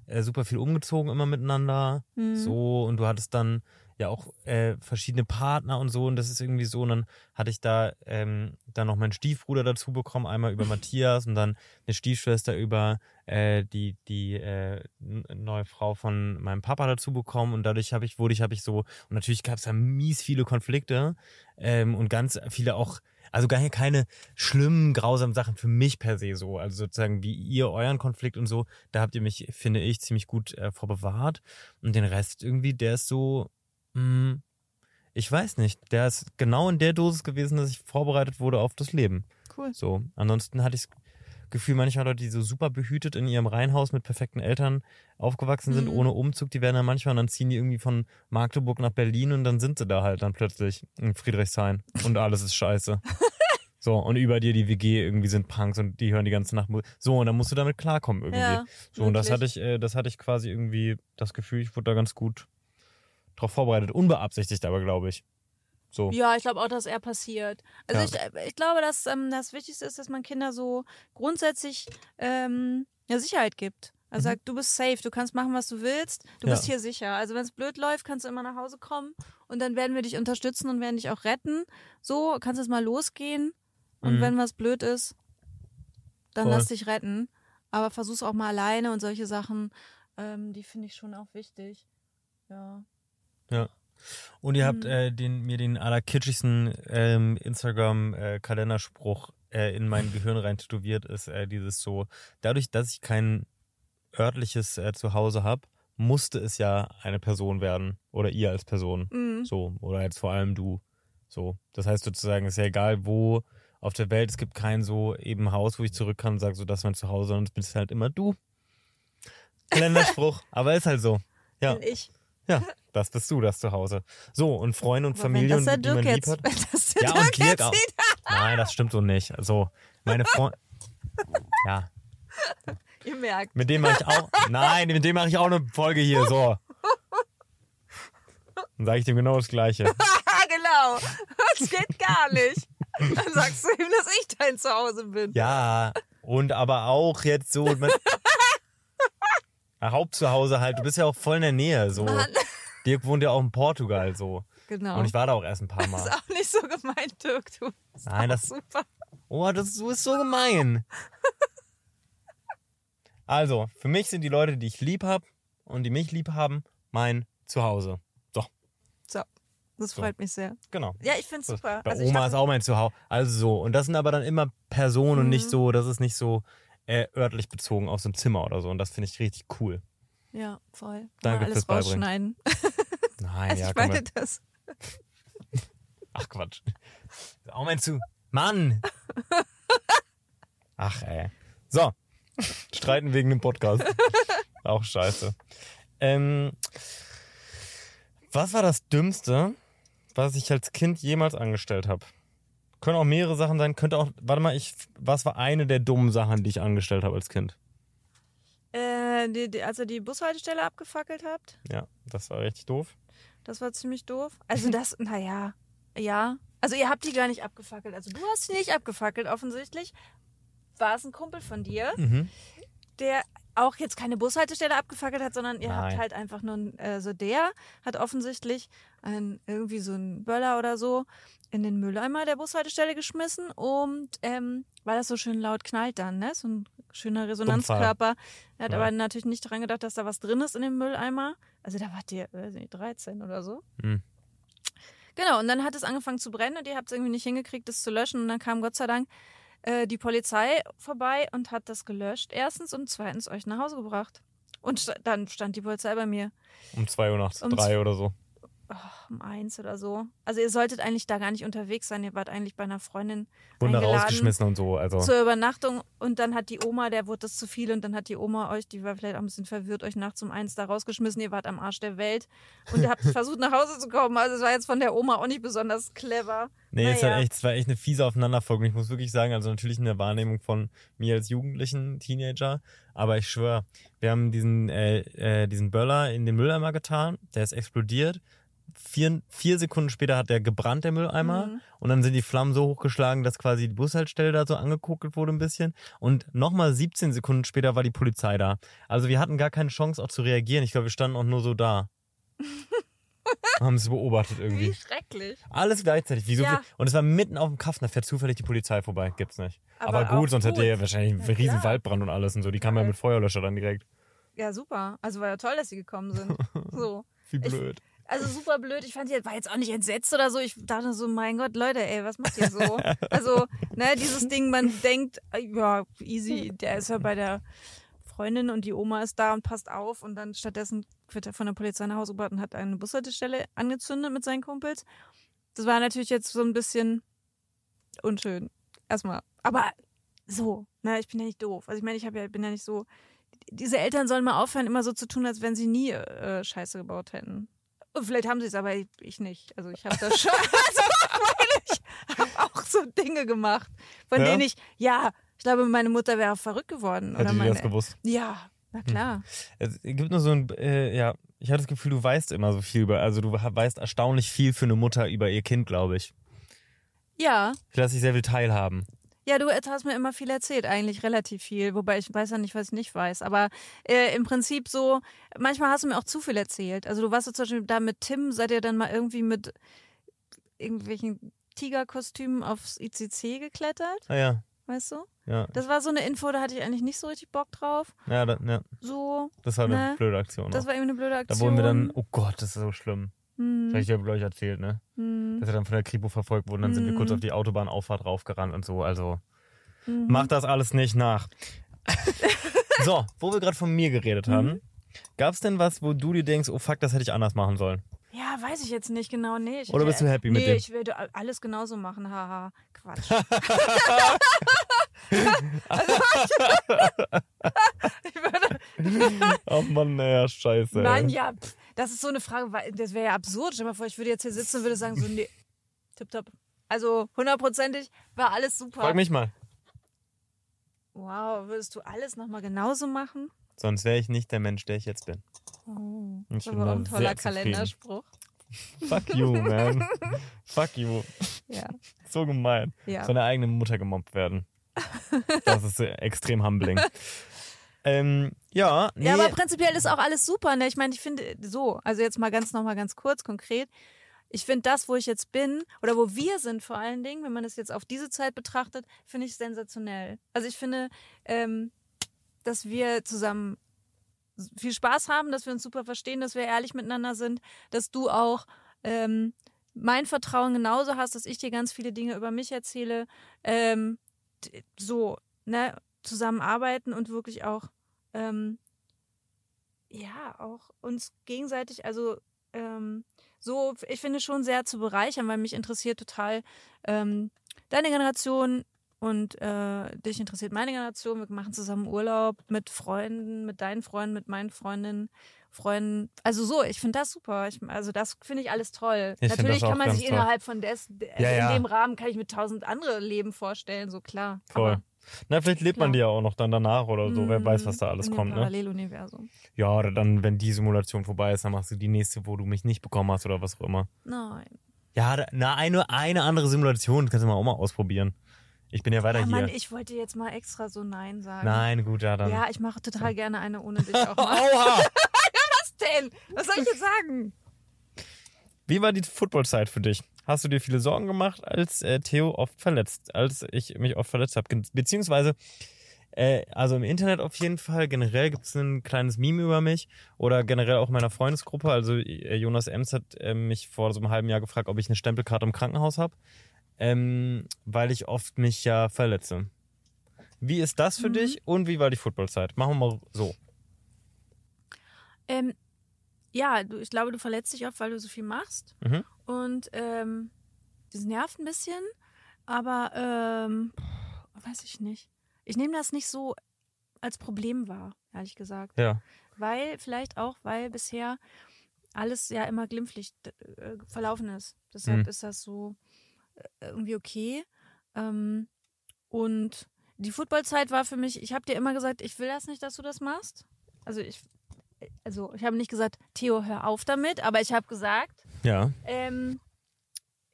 äh, super viel umgezogen immer miteinander. Mhm. So, und du hattest dann ja auch äh, verschiedene Partner und so und das ist irgendwie so und dann hatte ich da ähm, dann noch meinen Stiefbruder dazu bekommen, einmal über Matthias und dann eine Stiefschwester über äh, die die äh, neue Frau von meinem Papa dazu bekommen und dadurch habe ich wurde ich habe ich so und natürlich gab es da mies viele Konflikte ähm, und ganz viele auch also gar keine schlimmen, grausamen Sachen für mich per se so. Also sozusagen wie ihr euren Konflikt und so, da habt ihr mich, finde ich, ziemlich gut äh, vorbewahrt. Und den Rest irgendwie, der ist so, ich weiß nicht, der ist genau in der Dosis gewesen, dass ich vorbereitet wurde auf das Leben. Cool. So. Ansonsten hatte ich das Gefühl, manchmal Leute, die so super behütet in ihrem Reihenhaus mit perfekten Eltern aufgewachsen sind, Mhm. ohne Umzug, die werden dann manchmal und dann ziehen die irgendwie von Magdeburg nach Berlin und dann sind sie da halt dann plötzlich in Friedrichshain und alles ist scheiße. So, und über dir die WG irgendwie sind Punks und die hören die ganze Nacht Musik. So, und dann musst du damit klarkommen irgendwie. Ja, so, und das wirklich. hatte ich, äh, das hatte ich quasi irgendwie das Gefühl, ich wurde da ganz gut drauf vorbereitet. Unbeabsichtigt aber, glaube ich. So. Ja, ich glaube auch, dass er passiert. Also Ja. ich, ich glaube, dass ähm, das Wichtigste ist, dass man Kinder so grundsätzlich ähm, ja, Sicherheit gibt. Also Mhm. sagt, du bist safe, du kannst machen, was du willst, du Ja. bist hier sicher. Also wenn es blöd läuft, kannst du immer nach Hause kommen und dann werden wir dich unterstützen und werden dich auch retten. So, kannst jetzt mal losgehen und Mhm. wenn was blöd ist, dann Voll. lass dich retten. Aber versuch's auch mal alleine und solche Sachen, ähm, die finde ich schon auch wichtig. Ja. Und ihr habt Mhm. äh, den, mir den allerkitschigsten ähm, Instagram-Kalenderspruch äh, in mein Gehirn rein tätowiert, ist äh, dieses so, dadurch, dass ich kein örtliches äh, Zuhause habe, musste es ja eine Person werden. Oder ihr als Person. Mhm. So. Oder jetzt vor allem du. So. Das heißt sozusagen, es ist ja egal, wo auf der Welt, es gibt kein so eben Haus, wo ich zurück kann und sage, so, das ist mein Zuhause, sondern es bist halt immer du. Kalenderspruch. Aber ist halt so. Ja. Bin ich. Ja, das bist du, das Zuhause. So, und Freunde und Aber Familie, wenn das der die man Dirk lieb jetzt, hat. wenn das der Ja, Dirk und Dirk jetzt auch. Nein, das stimmt so nicht. Also, meine Freunde. Ja, ihr merkt. mit dem mache ich auch. Nein, mit dem mache ich auch eine Folge hier. So. Dann sage ich dem genau das Gleiche. genau. Das geht gar nicht. Dann sagst du ihm, dass ich dein Zuhause bin. Ja, und aber auch jetzt so. Hauptzuhause halt, du bist ja auch voll in der Nähe. So. Mann. Dirk wohnt ja auch in Portugal so. Genau. Und ich war da auch erst ein paar das ist Mal. auch nicht so gemeint, Dirk. Du bist Nein, das- super. Oh, das du bist so gemein. Also, für mich sind die Leute, die ich lieb hab und die mich lieb haben, mein Zuhause. So, So, das So. freut mich sehr. genau. Ja, ich finde es So, super. Bei Also Oma ist auch mein Zuhause. Also so. Und das sind aber dann immer Personen und nicht Mhm. so, das ist nicht so äh, örtlich bezogen auf so ein Zimmer oder so. Und das finde ich richtig cool. Ja, voll. Danke Mal alles fürs rausschneiden. Nein, Also ja, ich meine das. Ach Quatsch. Auch mein zu. Mann! Ach ey. So. Streiten wegen dem Podcast. Auch scheiße. Ähm, was war das Dümmste, was ich als Kind jemals angestellt habe? Können auch mehrere Sachen sein. Könnte auch. Warte mal, ich. Was war eine der dummen Sachen, die ich angestellt habe als Kind? Äh, die, die, als ihr die Bushaltestelle abgefackelt habt, Ja, das war richtig doof. das war ziemlich doof. Also das, naja, ja. Also ihr habt die gar nicht abgefackelt. Also du hast sie nicht abgefackelt, offensichtlich. War es ein Kumpel von dir, Mhm. der auch jetzt keine Bushaltestelle abgefackelt hat, sondern ihr habt Nein. halt einfach nur, äh, so der hat offensichtlich ein, irgendwie so einen Böller oder so in den Mülleimer der Bushaltestelle geschmissen und ähm, weil das so schön laut knallt dann, ne? So ein schöner Resonanzkörper. Er hat Ja. aber natürlich nicht daran gedacht, dass da was drin ist in dem Mülleimer. Also da wart ihr, weiß nicht, 13 oder so. Hm. Genau, und dann hat es angefangen zu brennen und ihr habt es irgendwie nicht hingekriegt, das zu löschen. Und dann kam Gott sei Dank äh, die Polizei vorbei und hat das gelöscht, erstens und zweitens euch nach Hause gebracht. Und dann stand die Polizei bei mir Um zwei Uhr nachts, Um drei oder so. Oh, um eins oder so. Also ihr solltet eigentlich da gar nicht unterwegs sein. Ihr wart eigentlich bei einer Freundin Wurden da eingeladen rausgeschmissen und so. Also. zur Übernachtung und dann hat die Oma, der wurde das zu viel und dann hat die Oma euch, die war vielleicht auch ein bisschen verwirrt, euch nachts um eins da rausgeschmissen. Ihr wart am Arsch der Welt und ihr habt versucht nach Hause zu kommen. Also es war jetzt von der Oma auch nicht besonders clever. Nee, es, war Naja. echt, es war echt eine fiese Aufeinanderfolgung. Ich muss wirklich sagen, also natürlich in der Wahrnehmung von mir als Jugendlichen, Teenager, aber ich schwöre, wir haben diesen, äh, äh, diesen Böller in den Mülleimer getan, der ist explodiert. Vier, vier Sekunden später hat der gebrannt, der Mülleimer. Mhm. Und dann sind die Flammen so hochgeschlagen, dass quasi die Bushaltestelle da so angekuckelt wurde ein bisschen. Und nochmal 17 Sekunden später war die Polizei da. Also wir hatten gar keine Chance auch zu reagieren. Ich glaube, wir standen auch nur so da. haben es beobachtet irgendwie. Wie schrecklich. Alles gleichzeitig. Wieso? Ja. Und es war mitten auf dem Kaff, da fährt zufällig die Polizei vorbei. Gibt's nicht. Aber, Aber gut, sonst hätte er wahrscheinlich einen Ja, riesen klar. Waldbrand und alles und so. Die kamen ja mit Feuerlöscher dann direkt. Ja, super. Also war ja toll, dass sie gekommen sind. So. Wie Ich- blöd. Also super blöd. Ich fand, sie war jetzt auch nicht entsetzt oder so. Ich dachte so, mein Gott, Leute, ey, was macht ihr so? Also, ne, dieses Ding, man denkt, ja, easy, der ist ja bei der Freundin und die Oma ist da und passt auf. Und dann stattdessen wird er von der Polizei nach Hause gebracht und hat eine Bushaltestelle angezündet mit seinen Kumpels. Das war natürlich jetzt so ein bisschen unschön. Erstmal. Aber so, ne, ich bin ja nicht doof. Also ich meine, ich hab ja, bin ja nicht so. Diese Eltern sollen mal aufhören, immer so zu tun, als wenn sie nie äh, Scheiße gebaut hätten. Und vielleicht haben sie es, aber ich, ich nicht. Also ich habe das schon. Also, ich habe auch so Dinge gemacht, von Ja? denen ich, ja, ich glaube, meine Mutter wäre verrückt geworden. Hätte oder meine, das gewusst. Ja, na klar. Es gibt nur so ein, äh, ja, ich hatte das Gefühl, du weißt immer so viel über, also du weißt erstaunlich viel für eine Mutter über ihr Kind, glaube ich. Ja, Ich lasse dich sehr viel teilhaben. Ja, du hast mir immer viel erzählt, eigentlich relativ viel, wobei ich weiß ja nicht, was ich nicht weiß. Aber äh, im Prinzip so, manchmal hast du mir auch zu viel erzählt. Also du warst so zum Beispiel da mit Tim, seid ihr dann mal irgendwie mit irgendwelchen Tigerkostümen aufs ICC geklettert, Ah ja, weißt du? ja. Das war so eine Info, da hatte ich eigentlich nicht so richtig Bock drauf. Ja, da, ja, So, das war eine Ne? blöde Aktion. das auch. war irgendwie eine blöde da Aktion. wurden wir dann, oh Gott, das ist so schlimm. Das Hm, habe ich dir, glaube ich, erzählt, ne? hm, Dass wir dann von der Kripo verfolgt wurden, dann sind wir kurz Mhm. auf die Autobahnauffahrt raufgerannt und so. Also mhm. mach das alles nicht nach. so, wo wir gerade von mir geredet Mhm. haben, gab's denn was, wo du dir denkst, oh fuck, das hätte ich anders machen sollen? Ja, weiß ich jetzt nicht genau. Nee, ich Oder bist du happy nee, mit dem? ich würde alles genauso machen. Haha, Quatsch. ich würde, Oh Mann, naja, scheiße. Mann, ey. ja, pff, das ist so eine Frage, weil das wäre ja absurd. Stell dir mal vor, ich würde jetzt hier sitzen und würde sagen, so, nee, tipptopp. Also hundertprozentig war alles super. Frag mich mal. Wow, würdest du alles nochmal genauso machen? Sonst wäre ich nicht der Mensch, der ich jetzt bin. Oh, Ich das bin war da ein toller. Kalenderspruch. Fuck you, man. Fuck you. Ja. so gemein. Ja. Von der eigenen Mutter gemobbt werden. Das ist extrem humbling. Ähm, ja, nee. Ja, aber prinzipiell ist auch alles super. Ne? Ich meine, ich finde so, also jetzt mal ganz nochmal ganz kurz, konkret. Ich finde das, wo ich jetzt bin, oder wo wir sind vor allen Dingen, wenn man das jetzt auf diese Zeit betrachtet, finde ich sensationell. Also ich finde, ähm, dass wir zusammen viel Spaß haben, dass wir uns super verstehen, dass wir ehrlich miteinander sind, dass du auch ähm, mein Vertrauen genauso hast, dass ich dir ganz viele Dinge über mich erzähle. Ähm, so, ne, zusammenarbeiten und wirklich auch, ähm, ja, auch uns gegenseitig, also ähm, so, ich finde schon sehr zu bereichern, weil mich interessiert total ähm, deine Generation und äh, dich interessiert meine Generation. Wir machen zusammen Urlaub mit Freunden, mit deinen Freunden, mit meinen Freundinnen, Freunden. Also so, ich finde das super. Ich, also das finde ich alles toll. Ich Natürlich kann man sich toll. innerhalb von des, also ja. in dem Rahmen kann ich mir tausend andere Leben vorstellen, so klar. Voll. Aber, Na, vielleicht lebt man Klar. die ja auch noch dann danach oder so. Wer weiß, was da alles in kommt, ne? Paralleluniversum. Ja, oder dann, wenn die Simulation vorbei ist, dann machst du die nächste, wo du mich nicht bekommen hast oder was auch immer. Nein. Ja, da- na, eine, eine andere Simulation kannst du mal auch mal ausprobieren. Ich bin ja weiter Ja, hier. Mann, ich wollte jetzt mal extra so Nein sagen. Nein, gut, ja, dann. Ja, ich mache total gerne eine ohne dich auch mal. Oha! Was denn? Was soll ich jetzt sagen? Wie war die Footballzeit für dich? Hast du dir viele Sorgen gemacht, als äh, Theo oft verletzt, als ich mich oft verletzt habe? Beziehungsweise, äh, also im Internet auf jeden Fall, generell gibt es ein kleines Meme über mich oder generell auch in meiner Freundesgruppe. Also äh, Jonas Ems hat äh, mich vor so einem halben Jahr gefragt, ob ich eine Stempelkarte im Krankenhaus habe, ähm, weil ich oft mich ja verletze. Wie ist das für Mhm. dich und wie war die Footballzeit? Machen wir mal so. Ähm, ja, du, ich glaube, du verletzt dich oft, weil du so viel machst. Mhm. Und ähm, das nervt ein bisschen, aber ähm, weiß ich nicht. Ich nehme das nicht so als Problem wahr, ehrlich gesagt. Ja. Weil, vielleicht auch, weil bisher alles ja immer glimpflich äh, verlaufen ist. Deshalb Mhm. ist das so äh, irgendwie okay. Ähm, und die Footballzeit war für mich, ich habe dir immer gesagt, ich will das nicht, dass du das machst. Also ich, also ich habe nicht gesagt, Theo, hör auf damit, aber ich habe gesagt, Ja. ähm,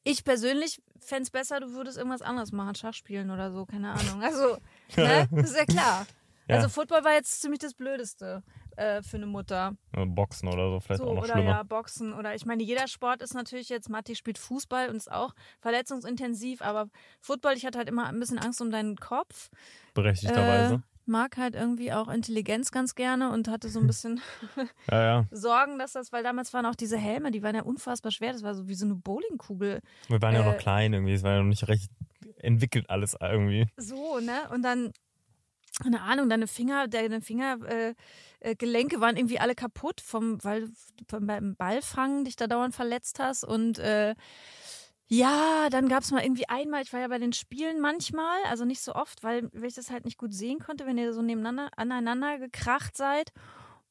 ich persönlich fände es besser, du würdest irgendwas anderes machen, Schach spielen oder so, keine Ahnung. Also, ne, das ist ja klar. Ja. Also Football war jetzt ziemlich das Blödeste äh, für eine Mutter. Boxen oder so, vielleicht So, auch noch oder schlimmer. ja, Boxen oder ich meine, jeder Sport ist natürlich jetzt, Matti spielt Fußball und ist auch verletzungsintensiv, aber Football, ich hatte halt immer ein bisschen Angst um deinen Kopf. Berechtigterweise. Äh, mag halt irgendwie auch Intelligenz ganz gerne und hatte so ein bisschen Ja, ja. Sorgen, dass das, weil damals waren auch diese Helme, die waren ja unfassbar schwer, das war so wie so eine Bowlingkugel. Wir waren ja Äh, noch klein irgendwie, es war ja noch nicht recht entwickelt alles irgendwie. So, ne? Und dann, keine Ahnung, deine Finger, deine Fingergelenke äh, äh, Gelenke waren irgendwie alle kaputt, vom, weil du beim Ballfangen dich da dauernd verletzt hast. Und äh, ja, dann gab es mal irgendwie einmal, ich war ja bei den Spielen manchmal, also nicht so oft, weil, weil ich das halt nicht gut sehen konnte, wenn ihr so nebeneinander aneinander gekracht seid.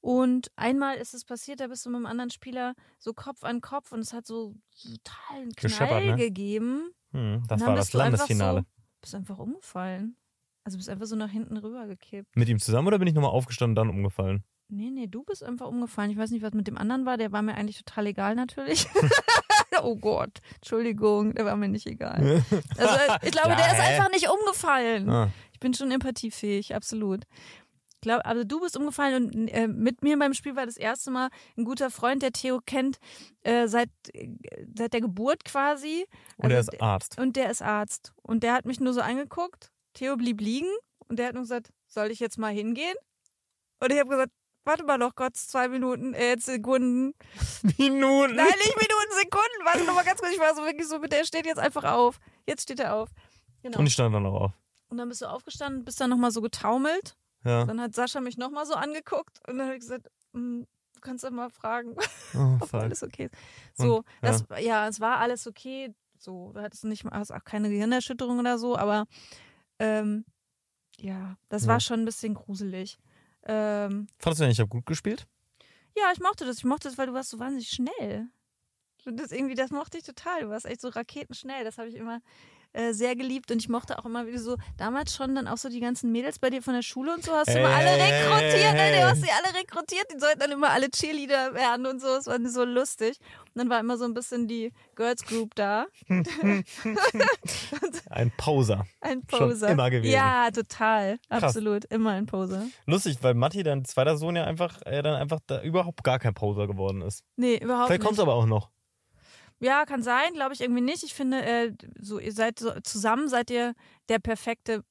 Und einmal ist es passiert, da bist du mit einem anderen Spieler so Kopf an Kopf und es hat so total einen Knall ne? gegeben. Hm, das war das Landesfinale. So, bist einfach umgefallen. Also bist einfach so nach hinten rüber gekippt. Mit ihm zusammen oder bin ich nochmal aufgestanden und dann umgefallen? Nee, nee, du bist einfach umgefallen. Ich weiß nicht, was mit dem anderen war. Der war mir eigentlich total egal, natürlich. oh Gott, Entschuldigung, der war mir nicht egal. Also, ich glaube, Ja, der ist einfach nicht umgefallen. Ah, Ich bin schon empathiefähig, absolut. Ich glaube, also du bist umgefallen und äh, mit mir beim Spiel war das erste Mal ein guter Freund, der Theo kennt, äh, seit, äh, seit der Geburt quasi. und er Also ist Arzt. und der ist Arzt. Und der hat mich nur so angeguckt. Theo blieb liegen und der hat nur gesagt, soll ich jetzt mal hingehen? Und ich habe gesagt, warte mal noch kurz, zwei Minuten, äh, Sekunden. Minuten. Nein, nicht Minuten, Sekunden. Warte noch mal ganz kurz. Ich war so wirklich so mit, der steht jetzt einfach auf. Jetzt steht er auf. Genau. Und ich stand dann noch auf. Und dann bist du aufgestanden, bist dann nochmal so getaumelt. Ja. Dann hat Sascha mich nochmal so angeguckt und dann habe ich gesagt, "Mm, du kannst doch mal fragen, Oh, ob alles okay ist. So, Und, das, ja, es war alles okay. So, du hattest nicht, hast auch keine Gehirnerschütterung oder so, aber ähm, ja, das Ja. war schon ein bisschen gruselig. Ähm, Fandest du denn, ich habe gut gespielt? ja, ich mochte das. Ich mochte das, weil du warst so wahnsinnig schnell. Und das irgendwie, das mochte ich total. Du warst echt so raketenschnell. Das habe ich immer äh, sehr geliebt und ich mochte auch immer, wie du so damals schon dann auch so die ganzen Mädels bei dir von der Schule und so hast du immer alle rekrutiert, ne? Du hast sie alle rekrutiert, die sollten dann immer alle Cheerleader werden und so. Es war so lustig. Und dann war immer so ein bisschen die Girls Group da. ein Poser. Ein Poser. Schon immer gewesen. Ja, total. Krass. Absolut. Immer ein Poser. Lustig, weil Matti, dein zweiter Sohn, ja einfach, äh, dann einfach da überhaupt gar kein Poser geworden ist. Nee, überhaupt Vielleicht nicht. kommt es aber auch noch. Ja, kann sein, glaube ich irgendwie nicht. Ich finde, äh, so ihr seid so, zusammen seid ihr der perfekte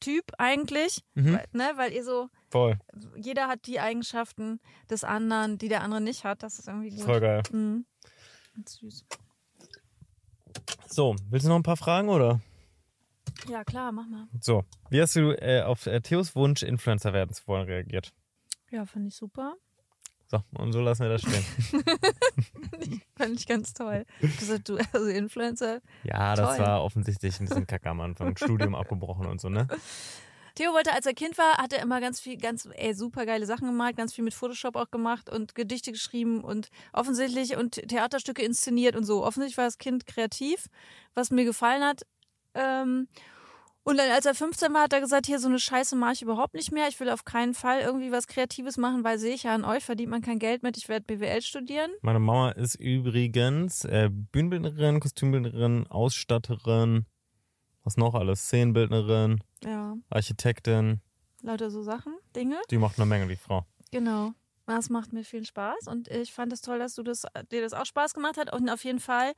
Typ eigentlich, Mhm. weil, ne, weil ihr so Voll. jeder hat die Eigenschaften des anderen, die der andere nicht hat. Das ist irgendwie gut. Voll geil. Mhm. Ganz süß. So, willst du noch ein paar Fragen oder? Ja, klar, mach mal. So, wie hast du äh, auf äh, Theos Wunsch, Influencer werden zu wollen, reagiert? Ja, fand ich super. So, und so lassen wir das stehen. Fand ich ganz toll. Gesagt, du, also Influencer. Ja, das Toll. war offensichtlich ein bisschen kacke am Anfang. Studium abgebrochen und so, ne? Theo wollte, als er Kind war, hat er immer ganz viel, ganz, ey, super geile Sachen gemalt, ganz viel mit Photoshop auch gemacht und Gedichte geschrieben und offensichtlich und Theaterstücke inszeniert und so. Offensichtlich war das Kind kreativ, was mir gefallen hat. Ähm, und dann, als er 15 war, hat er gesagt, hier so eine Scheiße mache ich überhaupt nicht mehr. Ich will auf keinen Fall irgendwie was Kreatives machen, weil sehe ich ja an euch, verdient man kein Geld mit. Ich werde BWL studieren. Meine Mama ist übrigens äh, Bühnenbildnerin, Kostümbildnerin, Ausstatterin, was noch alles? Szenenbildnerin, Ja, Architektin. lauter so Sachen, Dinge. Die macht eine Menge, die Frau. Genau. Das macht mir viel Spaß und ich fand es toll, dass du das, dir das auch Spaß gemacht hat. Und auf jeden Fall,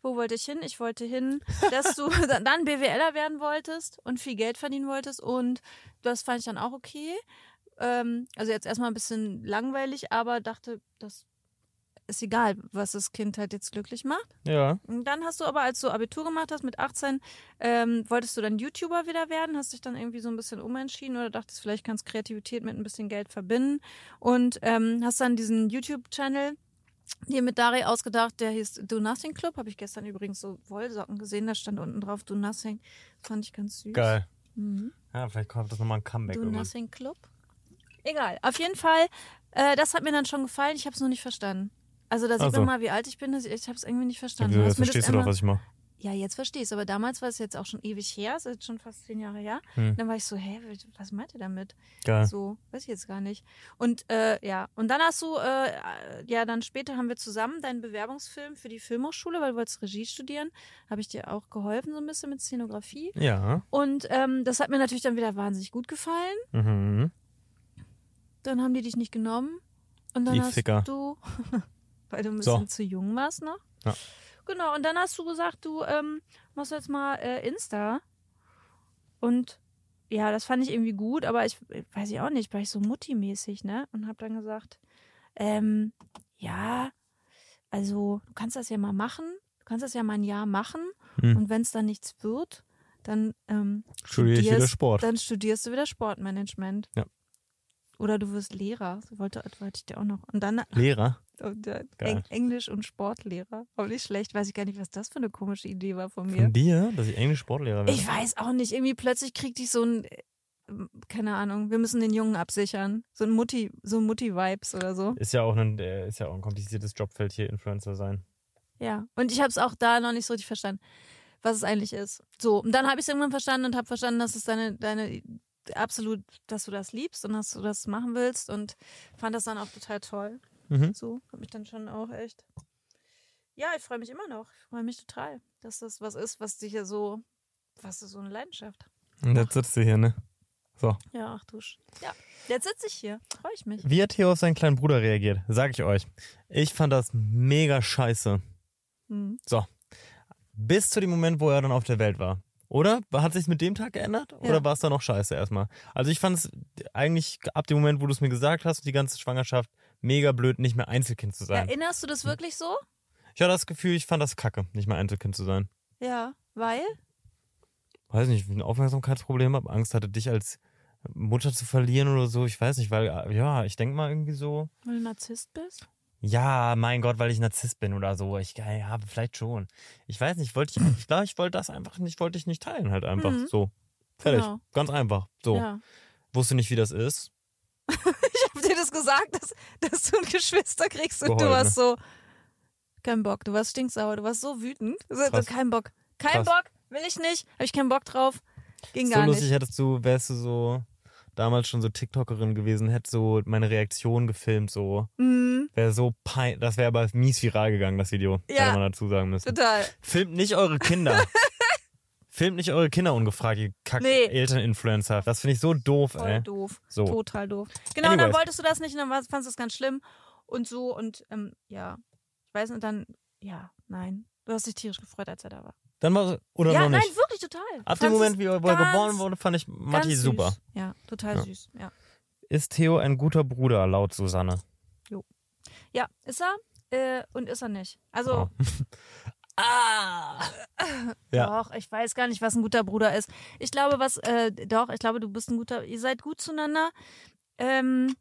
wo wollte ich hin? Ich wollte hin, dass du dann BWLer werden wolltest und viel Geld verdienen wolltest und das fand ich dann auch okay. Ähm, also jetzt erstmal ein bisschen langweilig, aber dachte, das ist egal, was das Kind halt jetzt glücklich macht. Ja. Und dann hast du aber, als du Abitur gemacht hast mit 18, ähm, wolltest du dann YouTuber wieder werden, hast dich dann irgendwie so ein bisschen umentschieden oder dachtest, vielleicht kannst Kreativität mit ein bisschen Geld verbinden und ähm, hast dann diesen YouTube-Channel dir mit Dari ausgedacht, der hieß Do Nothing Club. Habe ich gestern übrigens so Wollsocken gesehen, da stand unten drauf Do Nothing. Fand ich ganz süß. Geil. Mhm. Ja, vielleicht kommt das nochmal ein Comeback Do irgendwann. Nothing Club. Egal. Auf jeden Fall, äh, das hat mir dann schon gefallen. Ich habe es noch nicht verstanden. Also da sieht Ach so. man mal, wie alt ich bin. Ich, ich habe es irgendwie nicht Ja, verstanden. Du das verstehst du doch, was ich mache. ja, jetzt verstehe ich aber damals war es jetzt auch schon ewig her, ist jetzt schon fast zehn Jahre her. Hm. Dann war ich so, hä, was meint ihr damit? Geil. So, weiß ich jetzt gar nicht. Und äh, ja, und dann hast du, äh, ja, dann später haben wir zusammen deinen Bewerbungsfilm für die Filmhochschule, weil du wolltest Regie studieren, habe ich dir auch geholfen so ein bisschen mit Szenografie. Ja. Und ähm, das hat mir natürlich dann wieder wahnsinnig gut gefallen. Mhm. Dann haben die dich nicht genommen. Und dann Die hast Ficker. du, weil du ein So. bisschen zu jung warst noch. Ja. Genau, und dann hast du gesagt, du ähm, machst jetzt mal äh, Insta. Und ja, das fand ich irgendwie gut, aber ich weiß ich auch nicht, war ich so Mutti-mäßig, ne? Und hab dann gesagt, ähm, ja, also du kannst das ja mal machen, du kannst das ja mal ein Jahr machen Hm. und wenn es dann nichts wird, dann ähm, Studiere ich wieder studierst- Sport. dann studierst du wieder Sportmanagement. Ja. Oder du wirst Lehrer. So wollte, wollte ich dir auch noch. Und dann Lehrer. Und. Eng Englisch und Sportlehrer. Auch nicht schlecht. Weiß ich gar nicht, was das für eine komische Idee war von mir. Von dir, dass ich Englisch Sportlehrer werde. Ich weiß auch nicht. Irgendwie plötzlich kriegte ich so ein, äh, keine Ahnung, wir müssen den Jungen absichern. So ein Mutti, so Mutti-Vibes oder so. Ist ja auch ein, ist ja auch ein kompliziertes Jobfeld hier, Influencer sein. Ja. Und ich habe es auch da noch nicht so richtig verstanden, was es eigentlich ist. So, und dann habe ich es irgendwann verstanden und habe verstanden, dass es deine, deine absolut, dass du das liebst und dass du das machen willst und fand das dann auch total toll. Mhm. So, habe ich dann schon auch echt. Ja, ich freue mich immer noch. Ich freue mich total, dass das was ist, was dich ja so, was ist so eine Leidenschaft. Und jetzt sitzt du hier, ne? So. Ja, ach du. Sch- Ja, jetzt sitze ich hier. Freue ich mich. Wie hat Theo auf seinen kleinen Bruder reagiert? Sag ich euch. Ich fand das mega scheiße. Hm. So. Bis zu dem Moment, wo er dann auf der Welt war. Oder? Hat sich mit dem Tag geändert? Ja. Oder war es da noch scheiße erstmal? Also ich fand es eigentlich ab dem Moment, wo du es mir gesagt hast, die ganze Schwangerschaft, mega blöd, nicht mehr Einzelkind zu sein. Erinnerst du das wirklich so? Ich hatte das Gefühl, ich fand das kacke, nicht mehr Einzelkind zu sein. Ja, weil? Weiß nicht, ein Aufmerksamkeitsproblem habe, Angst hatte, dich als Mutter zu verlieren oder so. Ich weiß nicht, weil, ja, ich denke mal irgendwie so. Weil du Narzisst bist? Ja, mein Gott, weil ich Narzisst bin oder so. Ich ja, vielleicht schon. Ich weiß nicht, wollte ich, ich glaube, ich wollte das einfach nicht, wollte ich nicht teilen halt einfach. Mhm. So. Fertig. Genau. Ganz einfach. So. Ja. Wusste nicht, wie das ist. Das gesagt, dass, dass du ein Geschwister kriegst und du Geheult, warst so, keinen Bock. Du warst stinksauer, du warst so wütend. Du Krass. kein Bock. Kein Krass. Bock, will ich nicht. Habe ich keinen Bock drauf. Ging so gar lustig nicht. hättest du, wärst du so damals schon so TikTokerin gewesen, hätte so meine Reaktion gefilmt, so. Mhm, Wäre so pein, das wäre aber mies viral gegangen, das Video. Ja. Hätte man dazu sagen müssen. total. Filmt nicht eure Kinder. Filmt nicht eure Kinder ungefragt, ihr kack Nee. Elterninfluencer. Das finde ich so doof, Voll ey. doof. So. Total doof. Genau, und dann Anyways. wolltest du das nicht und dann war- fandst du es ganz schlimm und so und ähm, ja. Ich weiß nicht, dann, ja, nein. Du hast dich tierisch gefreut, als er da war. Dann mal, oder ja, noch nein, nicht. wirklich total. Ab dem Moment, wie er geboren wurde, fand ich Matti super. Süß. Ja, total Ja. süß. Ja. Ist Theo ein guter Bruder, laut Susanne? ja, ist er äh, und ist er nicht. Also, Oh. ah! Ja. Doch, ich weiß gar nicht, was ein guter Bruder ist. Ich glaube, was, äh, doch, ich glaube, du bist ein guter, ihr seid gut zueinander. Ähm,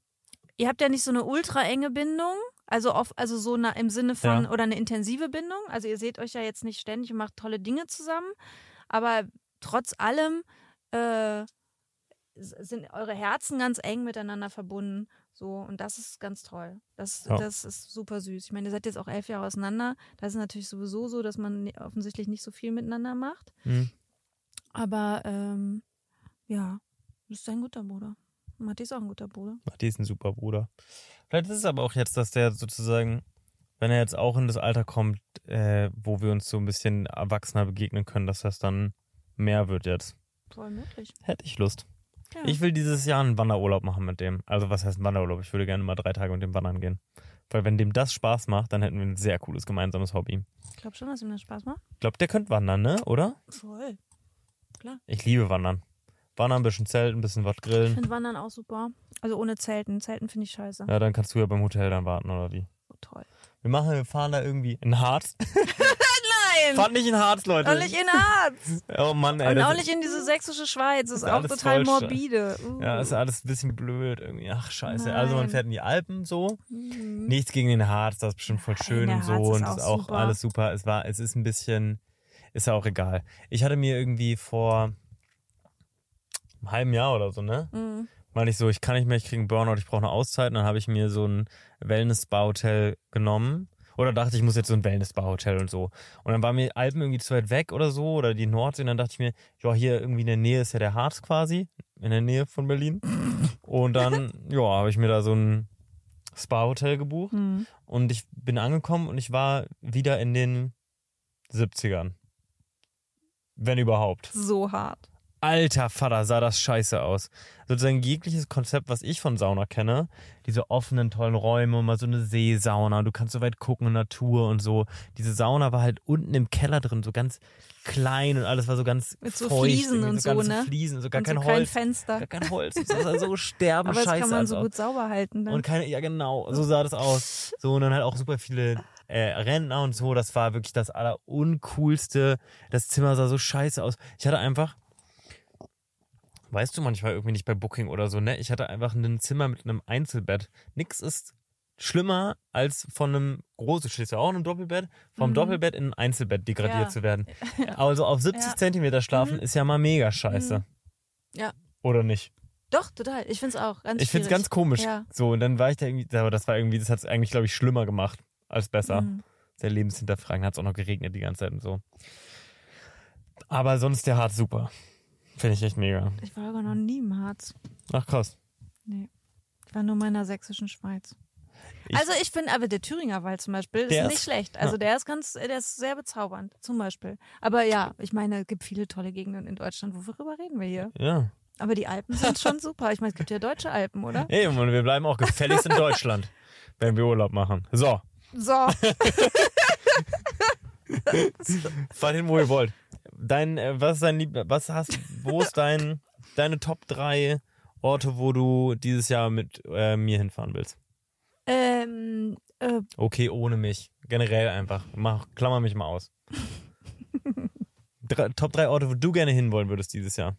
ihr habt ja nicht so eine ultra enge Bindung, also auf, also so eine, im Sinne von, Ja. oder eine intensive Bindung. Also ihr seht euch ja jetzt nicht ständig und macht tolle Dinge zusammen, aber trotz allem äh, sind eure Herzen ganz eng miteinander verbunden. So, und das ist ganz toll. Das, Ja. das ist super süß. Ich meine, ihr seid jetzt auch elf Jahre auseinander. Das ist natürlich sowieso so, dass man offensichtlich nicht so viel miteinander macht. Hm. Aber ähm, ja, du bist ein guter Bruder. Matti ist auch ein guter Bruder. Matti ist ein super Bruder. Vielleicht ist es aber auch jetzt, dass der sozusagen, wenn er jetzt auch in das Alter kommt, äh, wo wir uns so ein bisschen erwachsener begegnen können, dass das dann mehr wird jetzt. Voll möglich. Hätte ich Lust. Ja. Ich will dieses Jahr einen Wanderurlaub machen mit dem. Also was heißt ein Wanderurlaub? Ich würde gerne mal drei Tage mit dem wandern gehen. Weil wenn dem das Spaß macht, dann hätten wir ein sehr cooles gemeinsames Hobby. ich glaube schon, dass ihm das Spaß macht. Ich glaube, der könnte wandern, ne? Oder? Voll. Ich liebe Wandern. Wandern, ein bisschen Zelt, ein bisschen was Ich grillen. finde Wandern auch super. Also ohne Zelten. Zelten finde ich scheiße. Ja, dann kannst du ja beim Hotel dann warten, oder wie? Oh, toll. Wir machen, wir fahren da irgendwie in Harz. Nein! Fahrt nicht in Harz, Leute. Auch nicht in Harz. Oh Mann, ey. Und auch nicht in diese sächsische Schweiz. Das ist ist auch total morbide. Uh. Ja, ist alles ein bisschen blöd irgendwie. Ach, scheiße. Also man Nein. fährt in die Alpen so. Mhm. Nichts gegen den Harz, das ist bestimmt voll Nein, schön der und so. Und auch ist auch super. alles super. Es war, es ist ein bisschen, ist ja auch egal. Ich hatte mir irgendwie vor einem halben Jahr oder so, ne? Mhm. Meine ich so, ich kann nicht mehr, ich kriege einen Burnout, ich brauche eine Auszeit. Und dann habe ich mir so ein Wellness-Spa-Hotel genommen. Oder dachte ich, muss jetzt so ein Wellness-Spa-Hotel und so. Und dann war mir Alpen irgendwie zu weit weg oder so, oder die Nordsee. Und dann dachte ich mir, ja, hier irgendwie in der Nähe ist ja der Harz quasi, in der Nähe von Berlin. Und dann, ja, habe ich mir da so ein Spa-Hotel gebucht. Mhm. Und ich bin angekommen und ich war wieder in den 70ern. Wenn überhaupt. So hart. Alter Vater, sah das scheiße aus. Sozusagen jegliches Konzept, was ich von Sauna kenne, diese offenen, tollen Räume, mal so eine Seesauna, du kannst so weit gucken, Natur und so. Diese Sauna war halt unten im Keller drin, so ganz klein und alles war so ganz Mit so feucht, Fliesen und so, ganze ne? Fliesen, so gar Und kein so kein Holz. Fenster. Gar kein Holz. Das sah so sterben Aber das scheiße kann man so aus. gut sauber halten. Dann. Und keine, ja genau, so sah das aus. So, und dann halt auch super viele äh, Rentner und so. Das war wirklich das alleruncoolste. Das Zimmer sah so scheiße aus. Ich hatte einfach, weißt du manchmal irgendwie nicht bei Booking oder so, ne? Ich hatte einfach ein Zimmer mit einem Einzelbett. Nix ist schlimmer als von einem großen, stehst ja auch in einem Doppelbett, vom Mhm. Doppelbett in ein Einzelbett degradiert Ja. zu werden. Also auf 70 Ja. Zentimeter schlafen Mhm. ist ja mal mega scheiße. Mhm. Ja. Oder nicht? Doch, total. Ich finde es auch ganz Ich finde es schwierig. ganz komisch. Ja. So, und dann war ich da irgendwie, aber das war irgendwie, das hat es eigentlich, glaube ich, schlimmer gemacht als besser. Mhm. Sehr lebenshinterfragen. Hat es auch noch geregnet die ganze Zeit und so. Aber sonst der Harz super. Finde ich echt mega. Ich war aber noch nie im Harz. Ach krass. Nee. Ich war nur in der sächsischen Schweiz. Ich- also ich finde, aber der Thüringer Wald zum Beispiel ist nicht ist- schlecht. Also ja. der ist ganz, der ist sehr bezaubernd, zum Beispiel. Aber ja, ich meine, es gibt viele tolle Gegenden in Deutschland. Worüber reden wir hier? Ja. Aber die Alpen sind schon super. Ich meine, es gibt ja deutsche Alpen, oder? Ey, und wir bleiben auch gefälligst in Deutschland, wenn wir Urlaub machen. So, So. fahrt hin, wo ihr wollt. Dein, äh, was ist dein Lieb was hast, wo ist dein, deine Top 3 Orte, wo du dieses Jahr mit äh, mir hinfahren willst? ähm, äh, Okay, ohne mich. Generell einfach. Mach, klammer mich mal aus. Drei, Top 3 Orte, wo du gerne hinwollen würdest dieses Jahr.